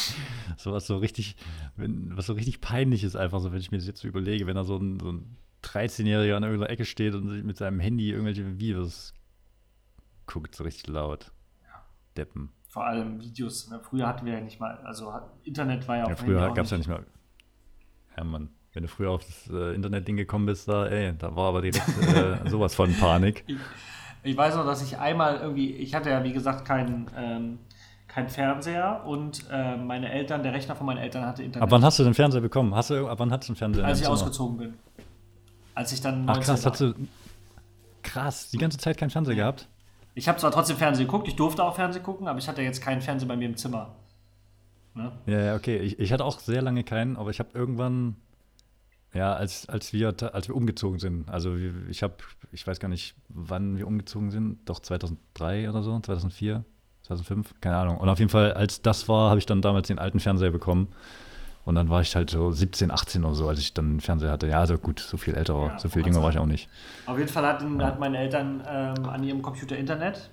*laughs* so was so richtig, wenn, was so richtig peinlich ist, einfach so, wenn ich mir das jetzt so überlege, wenn da so ein, so ein 13-Jähriger an irgendeiner Ecke steht und mit seinem Handy irgendwelche Videos guckt, so richtig laut. Ja. Deppen. Vor allem Videos. Ne? Früher hatten wir ja nicht mal, also Internet war ja auch. Ja, früher gab es ja nicht mal. Ja, Mann. Wenn du früher auf das äh, Internet-Ding gekommen bist, da, ey, da war aber direkt äh, *laughs* sowas von Panik. Ich, ich, weiß noch, dass ich einmal irgendwie, ich hatte ja wie gesagt keinen ähm, kein Fernseher und äh, meine Eltern, der Rechner von meinen Eltern hatte Internet. Ab wann hast du den Fernseher bekommen? Hast du, ab wann hattest du einen Fernseher? Als ich Zimmer? ausgezogen bin. Als ich dann. Ach krass, hast du. Krass, die ganze Zeit keinen Fernseher gehabt? Ich habe zwar trotzdem Fernsehen geguckt, ich durfte auch Fernsehen gucken, aber ich hatte jetzt keinen Fernseher bei mir im Zimmer. Ne? Ja, ja, okay. Ich, ich hatte auch sehr lange keinen, aber ich habe irgendwann, ja, als, als, wir, als wir umgezogen sind, also ich habe, ich weiß gar nicht, wann wir umgezogen sind, doch 2003 oder so, 2004, 2005, keine Ahnung. Und auf jeden Fall, als das war, habe ich dann damals den alten Fernseher bekommen. Und dann war ich halt so 17, 18 oder so, als ich dann einen Fernseher hatte. Ja, also gut, so viel älter, ja, so viel jünger war ich auch nicht. Auf jeden Fall hatten, ja. hatten meine Eltern ähm, an ihrem Computer Internet.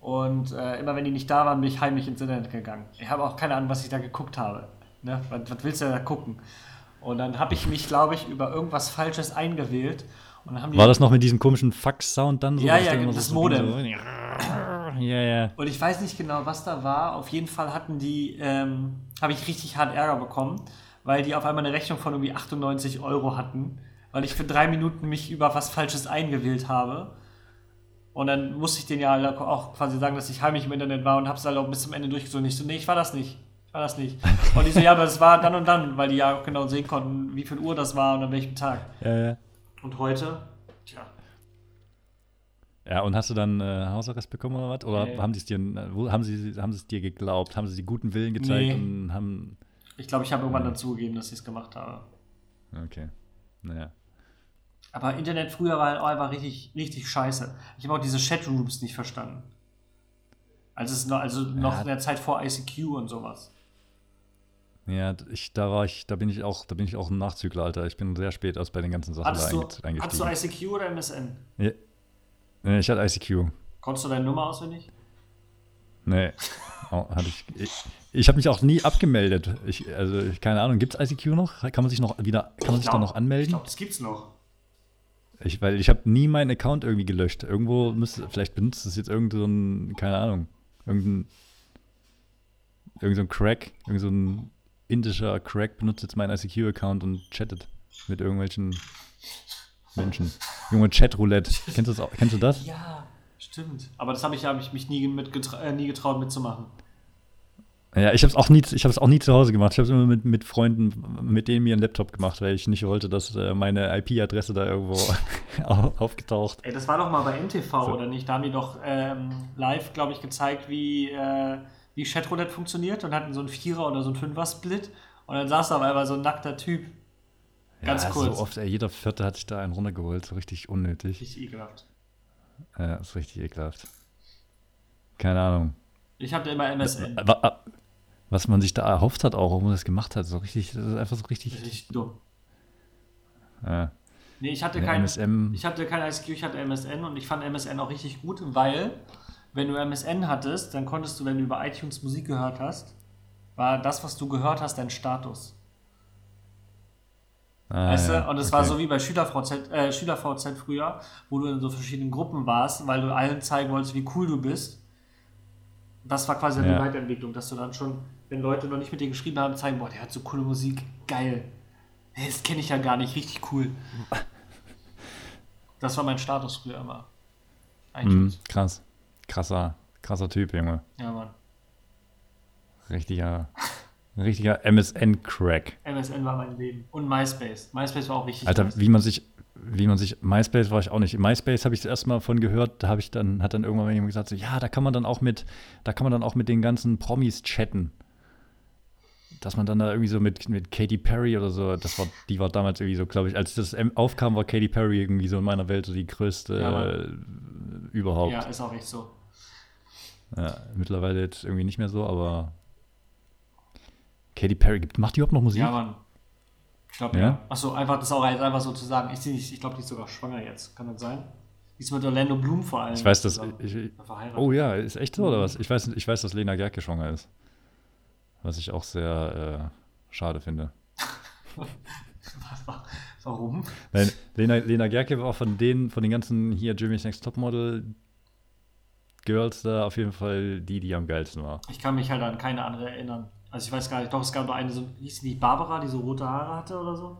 Und äh, immer wenn die nicht da waren, bin ich heimlich ins Internet gegangen. Ich habe auch keine Ahnung, was ich da geguckt habe. Ne? Was, was willst du da gucken? Und dann habe ich mich, glaube ich, über irgendwas Falsches eingewählt. war das noch mit diesem komischen Fax-Sound dann? So, ja, ja, das Modem. So? Ja, ja. Und ich weiß nicht genau, was da war. Auf jeden Fall hatten die, ähm, habe ich richtig hart Ärger bekommen, weil die auf einmal eine Rechnung von irgendwie 98 Euro hatten, weil ich für drei Minuten mich über was Falsches eingewählt habe. Und dann musste ich denen ja auch quasi sagen, dass ich heimlich im Internet war und habe es halt auch bis zum Ende durchgezogen. Ich so, nee, ich war das nicht. Ich war das nicht. *laughs* Und die so, ja, aber es war dann und dann, weil die ja auch genau sehen konnten, wie viel Uhr das war und an welchem Tag. Ja, ja. Und heute, tja, ja, und hast du dann äh, Hausarrest bekommen oder was? Oder nee. haben, dir, wo, haben sie haben es dir geglaubt? Haben sie die guten Willen gezeigt nee. und haben. Ich glaube, ich habe irgendwann dann zugegeben, dass ich es gemacht habe. Okay. Naja. Aber Internet früher war halt auch einfach richtig, richtig scheiße. Ich habe auch diese Chatrooms nicht verstanden. Also, es noch, also noch ja. in der Zeit vor ICQ und sowas. Ja, ich, da war ich, da bin ich auch, da bin ich auch ein Nachzügler, Alter. Ich bin sehr spät aus bei den ganzen Sachen hattest du, eingestiegen. Hattest du ICQ oder MSN? Ja, Nee, ich hatte ICQ. Konntest du deine Nummer auswendig? Nee. *laughs* Oh, hatte ich ich, ich habe mich auch nie abgemeldet. Ich, also, ich, keine Ahnung, gibt es ICQ noch? Kann man sich noch wieder, kann man sich da noch Ich anmelden? glaube, das gibt's noch. Ich, weil ich habe nie meinen Account irgendwie gelöscht. Irgendwo müsste, vielleicht benutzt es jetzt irgend so ein, keine Ahnung, irgendein, irgend so ein Crack, irgend so ein indischer Crack benutzt jetzt meinen ICQ-Account und chattet mit irgendwelchen Menschen. Junge Chatroulette. Kennst du das? Auch? Kennst du das? Ja, stimmt. Aber das habe ich, hab ich mich nie, mitgetra äh, nie getraut mitzumachen. Ja, ich habe es auch nie, ich habe es auch nie zu Hause gemacht. Ich habe es immer mit, mit Freunden, mit denen mir einen Laptop gemacht, weil ich nicht wollte, dass äh, meine IP-Adresse da irgendwo *laughs* au- aufgetaucht. Ey, das war doch mal bei NTV, So. oder nicht? Da haben die doch ähm, live, glaube ich, gezeigt, wie, äh, wie Chatroulette funktioniert und hatten so einen Vierer- oder so einen Fünfer-Split. Und dann saß da aber einmal so ein nackter Typ. Ganz ja, kurz. So oft, ey, jeder Vierte hat sich da einen runtergeholt, so richtig unnötig. Richtig ekelhaft. Ja, ist richtig ekelhaft. Keine Ahnung. Ich habe immer MSN. Wa- wa- Was man sich da erhofft hat, auch, warum man das gemacht hat, so richtig, das ist einfach so richtig. Richtig dumm. Ja. Nee, ich hatte kein, MSM. ich hatte kein ICQ, ich hatte MSN und ich fand MSN auch richtig gut, weil wenn du MSN hattest, dann konntest du, wenn du über iTunes Musik gehört hast, war das, was du gehört hast, dein Status. Ah, weißt ja, du? Und es okay. war so wie bei SchülerVZ, äh, SchülerVZ früher, wo du in so verschiedenen Gruppen warst, weil du allen zeigen wolltest, wie cool du bist. Das war quasi Ja. eine Weiterentwicklung, dass du dann schon, wenn Leute noch nicht mit dir geschrieben haben, zeigen, boah, der hat so coole Musik, geil. Hey, das kenne ich ja gar nicht, richtig cool. *laughs* Das war mein Status früher immer. ITunes. krass. Krasser, krasser Typ, Junge. Ja, Mann. Richtiger, richtiger MSN-Crack. MSN war mein Leben. Und MySpace. MySpace war auch richtig Alter, wie man sich, wie man sich, MySpace war ich auch nicht. MySpace habe ich das erste Mal von gehört, da habe ich dann, hat dann irgendwann jemand gesagt, so, ja, da kann man dann auch mit, da kann man dann auch mit den ganzen Promis chatten. Dass man dann da irgendwie so mit, mit Katy Perry oder so, das war, die war damals irgendwie so, glaube ich, als das aufkam, war Katy Perry irgendwie so in meiner Welt so die größte Ja, äh, überhaupt. Ja, ist auch echt so. Ja, mittlerweile jetzt irgendwie nicht mehr so, aber Katy Perry, gibt- macht die überhaupt noch Musik? Ja, Mann. Ich glaube, Ja? ja. Achso, einfach, das auch jetzt einfach so zu sagen. Ich, nicht- ich glaube, die ist sogar schwanger jetzt. Kann das sein? Die ist mit Orlando Bloom vor allem. Ich weiß, dass. Ich, ich, oh ja, ist echt so oder was? Ich weiß, ich weiß, dass Lena Gerke schwanger ist. Was ich auch sehr äh, schade finde. *laughs* Warum? Nein, Lena, Lena Gerke war auch von den, von den ganzen hier Jimmy's Next Topmodel Girls da auf jeden Fall die, die am geilsten war. Ich kann mich halt an keine andere erinnern. Also ich weiß gar nicht, doch, es gab noch eine, so, hieß die nicht Barbara, die so rote Haare hatte oder so?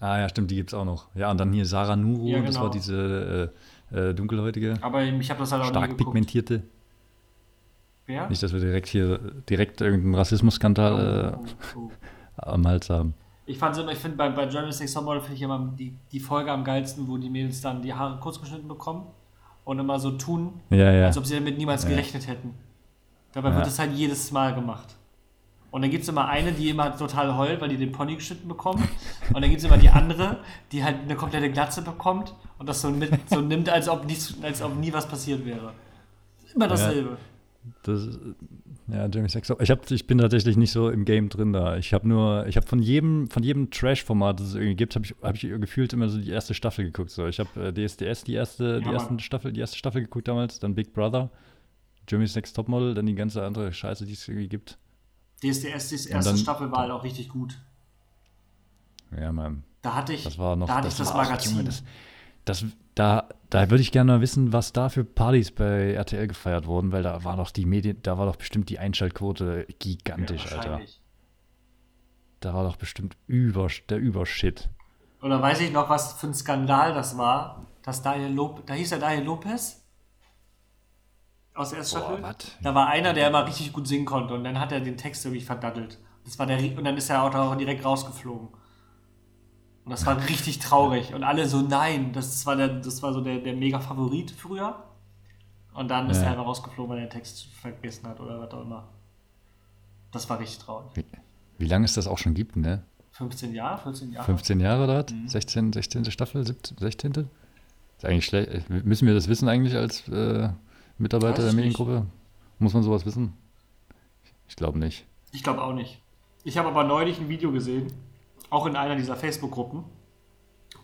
Ah ja, stimmt, die gibt's auch noch. Ja, und dann hier Sarah Nuru, Ja, das genau. war diese äh, äh, dunkelhäutige, Aber ich habe das halt auch stark pigmentierte. Wer? Nicht, dass wir direkt hier direkt irgendeinen Rassismusskandal Oh, oh, oh. äh, *laughs* am Hals haben. Ich fand immer, ich finde bei, bei Germany's Next Topmodel finde ich immer die, die Folge am geilsten, wo die Mädels dann die Haare kurz geschnitten bekommen und immer so tun, Ja, ja. als ob sie damit niemals Ja. gerechnet hätten. Dabei wird es halt jedes Mal gemacht. Und dann gibt es immer eine, die immer total heult, weil die den Pony geschnitten bekommt. Und dann gibt es immer die andere, die halt eine komplette Glatze bekommt und das so, mit, so nimmt, als ob, nichts, als ob nie was passiert wäre. Immer dasselbe. Das, ja, Jamie Sex. Ich, hab, ich bin tatsächlich nicht so im Game drin da. Ich habe nur, ich habe von jedem, von jedem Trash-Format, das es irgendwie gibt, habe ich, hab ich gefühlt immer so die erste Staffel geguckt. So. Ich habe äh, DSDS die erste, die Ja, ersten Mann. Staffel, die erste Staffel geguckt damals, dann Big Brother, Jimmy's Next Topmodel, dann die ganze andere Scheiße, die es irgendwie gibt. DSDS, die erste dann- Staffel war halt auch richtig gut. Ja, man. Da hatte ich Das war noch. da hatte ich das war auch- Magazin. Das, das, da, da würde ich gerne mal wissen, was da für Partys bei RTL gefeiert wurden, weil da war doch die Medien, da war doch bestimmt die Einschaltquote gigantisch, Ja, Alter. Da war doch bestimmt über, der Übershit. Oder weiß ich noch, was für ein Skandal das war, dass Daniel Lopez, da hieß er Daniel Lopez aus der ersten Staffel. was? Da war einer, der immer richtig gut singen konnte und dann hat er den Text irgendwie verdattelt. Das war der, und dann ist er auch auch direkt rausgeflogen. Und das war richtig traurig. Und alle so, nein, das war, der, das war so der, der mega Favorit früher. Und dann ist Ja. er einfach rausgeflogen, weil er den Text vergessen hat oder was auch immer. Das war richtig traurig. Wie, wie lange es das auch schon gibt, ne? 15 Jahre, 14 Jahre. 15 Jahre dort? Mhm. 16, 16. Staffel, 17, 16. Ist eigentlich schlecht. Müssen wir das wissen eigentlich als äh, Mitarbeiter der ich Mediengruppe? Muss man sowas wissen? Ich glaube nicht. Ich glaube auch nicht. Ich habe aber neulich ein Video gesehen, auch in einer dieser Facebook-Gruppen,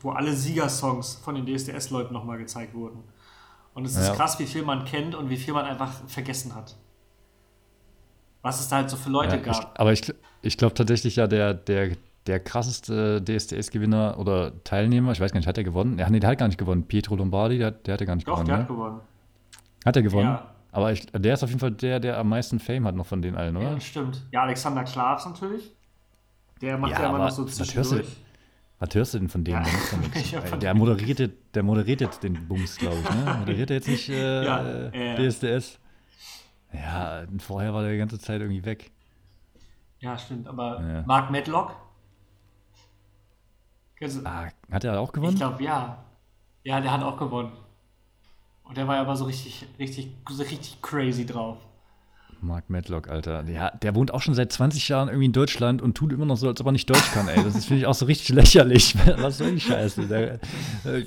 wo alle Siegersongs von den DSDS-Leuten nochmal gezeigt wurden. Und es ist Ja. krass, wie viel man kennt und wie viel man einfach vergessen hat. Was es da halt so für Leute Ja, ich, gab. aber ich, ich glaube tatsächlich ja, der, der, der krasseste DSDS-Gewinner oder Teilnehmer, ich weiß gar nicht, hat er gewonnen? Ja, nee, der hat gar nicht gewonnen. Pietro Lombardi, der, der hat ja gar nicht Doch, gewonnen. der ne? hat gewonnen. Hat er gewonnen? Ja. Aber ich, der ist auf jeden Fall der, der am meisten Fame hat noch von den allen, oder? Ja, stimmt. Ja, Alexander Klavs natürlich. Der macht Ja, ja, immer noch so zwischendurch. Was hörst du denn von dem? Ja. *laughs* Der. Ich der, moderiert, jetzt- der moderiert jetzt den Bums, glaube ich. Ne? *laughs* Moderiert er jetzt nicht äh, Ja, äh. DSDS? Ja, vorher war der die ganze Zeit irgendwie weg. Ja, stimmt. Aber Ja. Mark Medlock? Du- Ah, hat er auch Ich gewonnen? glaube, ja. Ja, der hat auch gewonnen. Und der war aber so richtig, richtig, so richtig crazy drauf. Mark Medlock, Alter. Ja, der wohnt auch schon seit 20 Jahren irgendwie in Deutschland und tut immer noch so, als ob er nicht Deutsch kann, ey. Das finde ich, auch so richtig lächerlich. *laughs* Was soll die Scheiße? Der, äh,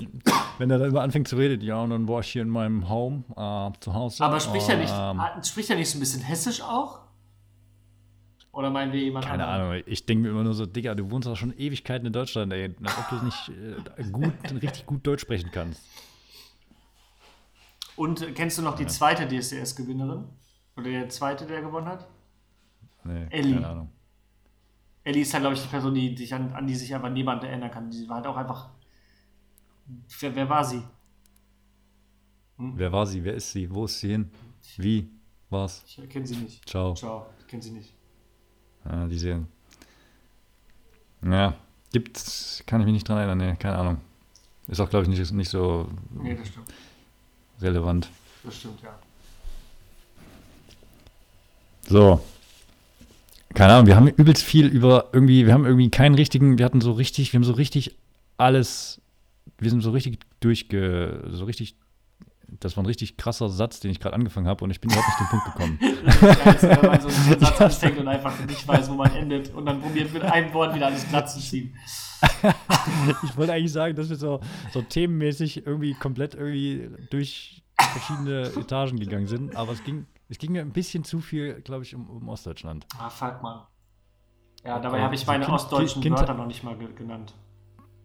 wenn er dann immer anfängt zu reden, ja, und dann war ich hier in meinem Home äh, zu Hause. Aber spricht er nicht, ähm, hat- spricht er nicht so ein bisschen hessisch auch? Oder meinen wir jemand Keine anderen? Ahnung, ich denke mir immer nur so, Digga, du wohnst doch schon Ewigkeiten in Deutschland, ey. Als ob du nicht äh, gut, richtig gut Deutsch sprechen kannst. Und kennst du noch die zweite DSDS-Gewinnerin? Oder der zweite, der gewonnen hat? Nee, Elli. keine Ahnung. Ellie ist halt, glaube ich, die Person, die sich an, an die sich einfach niemand erinnern kann. Die war halt auch einfach. Wer, wer war sie? Wer war sie? Wer ist sie? Wo ist sie hin? Wie? Was? Ich kenne sie nicht. Ciao. Ciao, ich kenne sie nicht. Ja, die sehen. Ja, gibt's, kann ich mich nicht dran erinnern, nee, keine Ahnung. Ist auch, glaube ich, nicht, nicht so Nee, das stimmt. Relevant. Das stimmt, ja. So. Keine Ahnung, wir haben übelst viel über irgendwie, wir haben irgendwie keinen richtigen, wir hatten so richtig, wir haben so richtig alles, wir sind so richtig durchge, so richtig, das war ein richtig krasser Satz, den ich gerade angefangen habe und ich bin überhaupt nicht zum Punkt gekommen. *laughs* Geil wenn man so einen *laughs* Satz anfängt und einfach nicht weiß, wo man endet und dann probiert mit einem Wort wieder alles glatt zu ziehen. *laughs* Ich wollte eigentlich sagen, dass wir so, so themenmäßig irgendwie komplett irgendwie durch verschiedene Etagen gegangen sind, aber es ging, es ging mir ein bisschen zu viel, glaube ich, um, um Ostdeutschland. Ah, fuck, Mann. Ja, dabei habe ich meine Kind- ostdeutschen Kind- Wörter noch nicht mal ge genannt.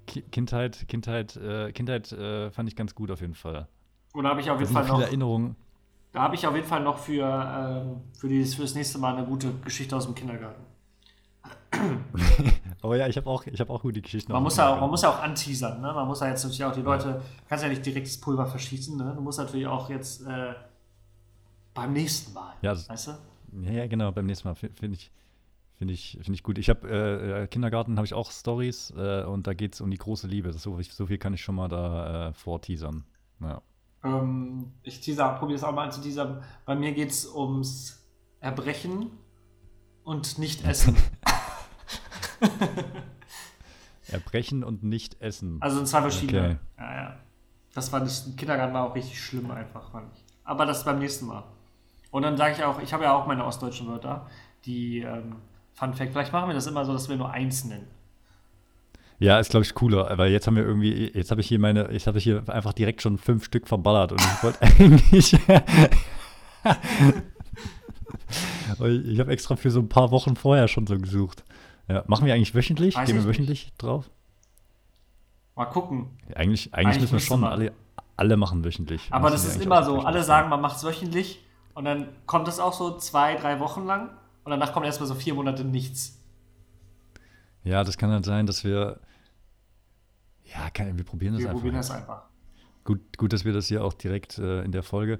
Ki- Kindheit, Kindheit, äh, Kindheit äh, fand ich ganz gut auf jeden Fall. Und da habe ich auf jeden Fall noch, Erinnerungen. da habe ich auf jeden Fall noch für, ähm, für, dieses, für das nächste Mal eine gute Geschichte aus dem Kindergarten. *laughs* Aber ja, ich habe auch, ich hab auch gute Geschichten. Man muss, ja auch, man muss ja auch anteasern, ne? Man muss ja jetzt natürlich auch die Leute, du kannst ja nicht direkt das Pulver verschießen, ne? Du musst natürlich auch jetzt äh, beim nächsten Mal, Ja, weißt du? Ja, ja, genau, beim nächsten Mal fi- finde ich, finde ich, finde ich gut. Ich habe äh, äh, Kindergarten habe ich auch Stories äh, und da geht es um die große Liebe. So, so viel kann ich schon mal da äh, vorteasern. Ja. Ähm, ich probiere es auch mal an zu teasern. Bei mir geht es ums Erbrechen und nicht essen. *laughs* Erbrechen und nicht essen. Also in zwei verschiedene. Okay. Ja, ja. Das war das im Kindergarten war auch richtig schlimm einfach, fand ich. Aber das beim nächsten Mal. Und dann sage ich auch, ich habe ja auch meine ostdeutschen Wörter, die ähm, Fun Fact, vielleicht machen wir das immer so, dass wir nur eins nennen. Ja, ist glaube ich cooler, weil jetzt haben wir irgendwie, jetzt habe ich hier meine, jetzt habe ich hier einfach direkt schon fünf Stück verballert und ich wollte *laughs* eigentlich. *laughs* Ich habe extra für so ein paar Wochen vorher schon so gesucht. Ja, machen wir eigentlich wöchentlich? Weiß Gehen wir ich wöchentlich drauf? Mal gucken. Eigentlich, eigentlich, Eigentlich müssen wir schon alle, alle machen wöchentlich. Aber das ist immer so. Alle sagen, man macht es wöchentlich und dann kommt es auch so zwei, drei Wochen lang und danach kommt erstmal so vier Monate nichts. Ja, das kann halt sein, dass wir. Ja, kann, wir probieren das Wir einfach. probieren das einfach. Gut, gut, dass wir das hier auch direkt äh, in der Folge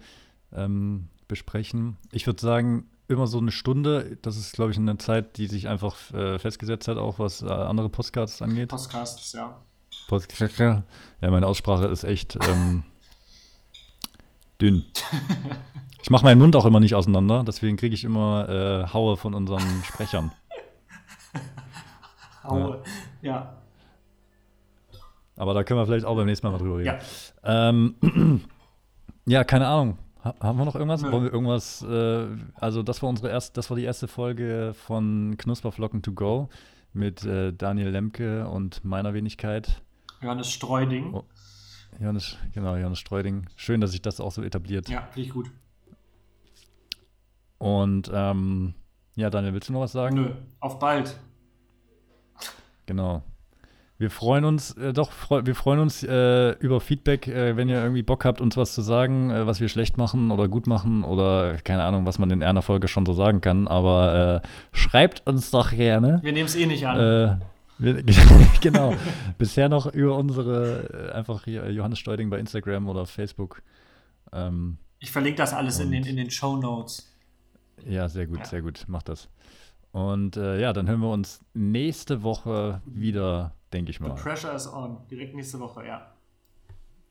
ähm, besprechen. Ich würde sagen, immer so eine Stunde. Das ist, glaube ich, eine Zeit, die sich einfach äh, festgesetzt hat, auch was äh, andere Podcasts angeht. Podcasts, ja. Podcast. *laughs* Ja, meine Aussprache ist echt ähm, dünn. *laughs* Ich mache meinen Mund auch immer nicht auseinander, deswegen kriege ich immer äh, Haue von unseren Sprechern. *laughs* Aue. Ja. Aber da können wir vielleicht auch beim nächsten Mal mal drüber reden. Ja. Ähm, *clears throat* ja, keine Ahnung. Ha haben wir noch irgendwas? Nö. Wollen wir irgendwas? Äh, also das war unsere erste, das war die erste Folge von Knusperflocken to go mit äh, Daniel Lemke und meiner Wenigkeit. Johannes Streuding. Oh. Johannes, genau, Johannes Streuding. Schön, dass sich das auch so etabliert. Ja, finde ich gut. Und ähm, ja, Daniel, willst du noch was sagen? Nö, auf bald. Genau. Wir freuen uns, äh, doch, freu, wir freuen uns äh, über Feedback, äh, wenn ihr irgendwie Bock habt, uns was zu sagen, äh, was wir schlecht machen oder gut machen oder keine Ahnung, was man in einer Folge schon so sagen kann. Aber äh, schreibt uns doch gerne. Wir nehmen es eh nicht an. Äh, wir, *laughs* genau. Bisher noch über unsere, einfach hier Johannes Steuding bei Instagram oder Facebook. Ähm, ich verlinke das alles in den, in den Show Notes. Ja, sehr gut, ja. sehr gut. Mach das. Und ja, dann hören wir uns nächste Woche wieder denke ich mal. The pressure is on. Direkt nächste Woche, ja.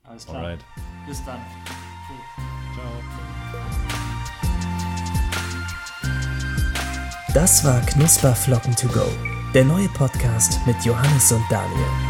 Alles klar. Alright. Bis dann. Ciao. Das war Knusperflocken to go, der neue Podcast mit Johannes und Daniel.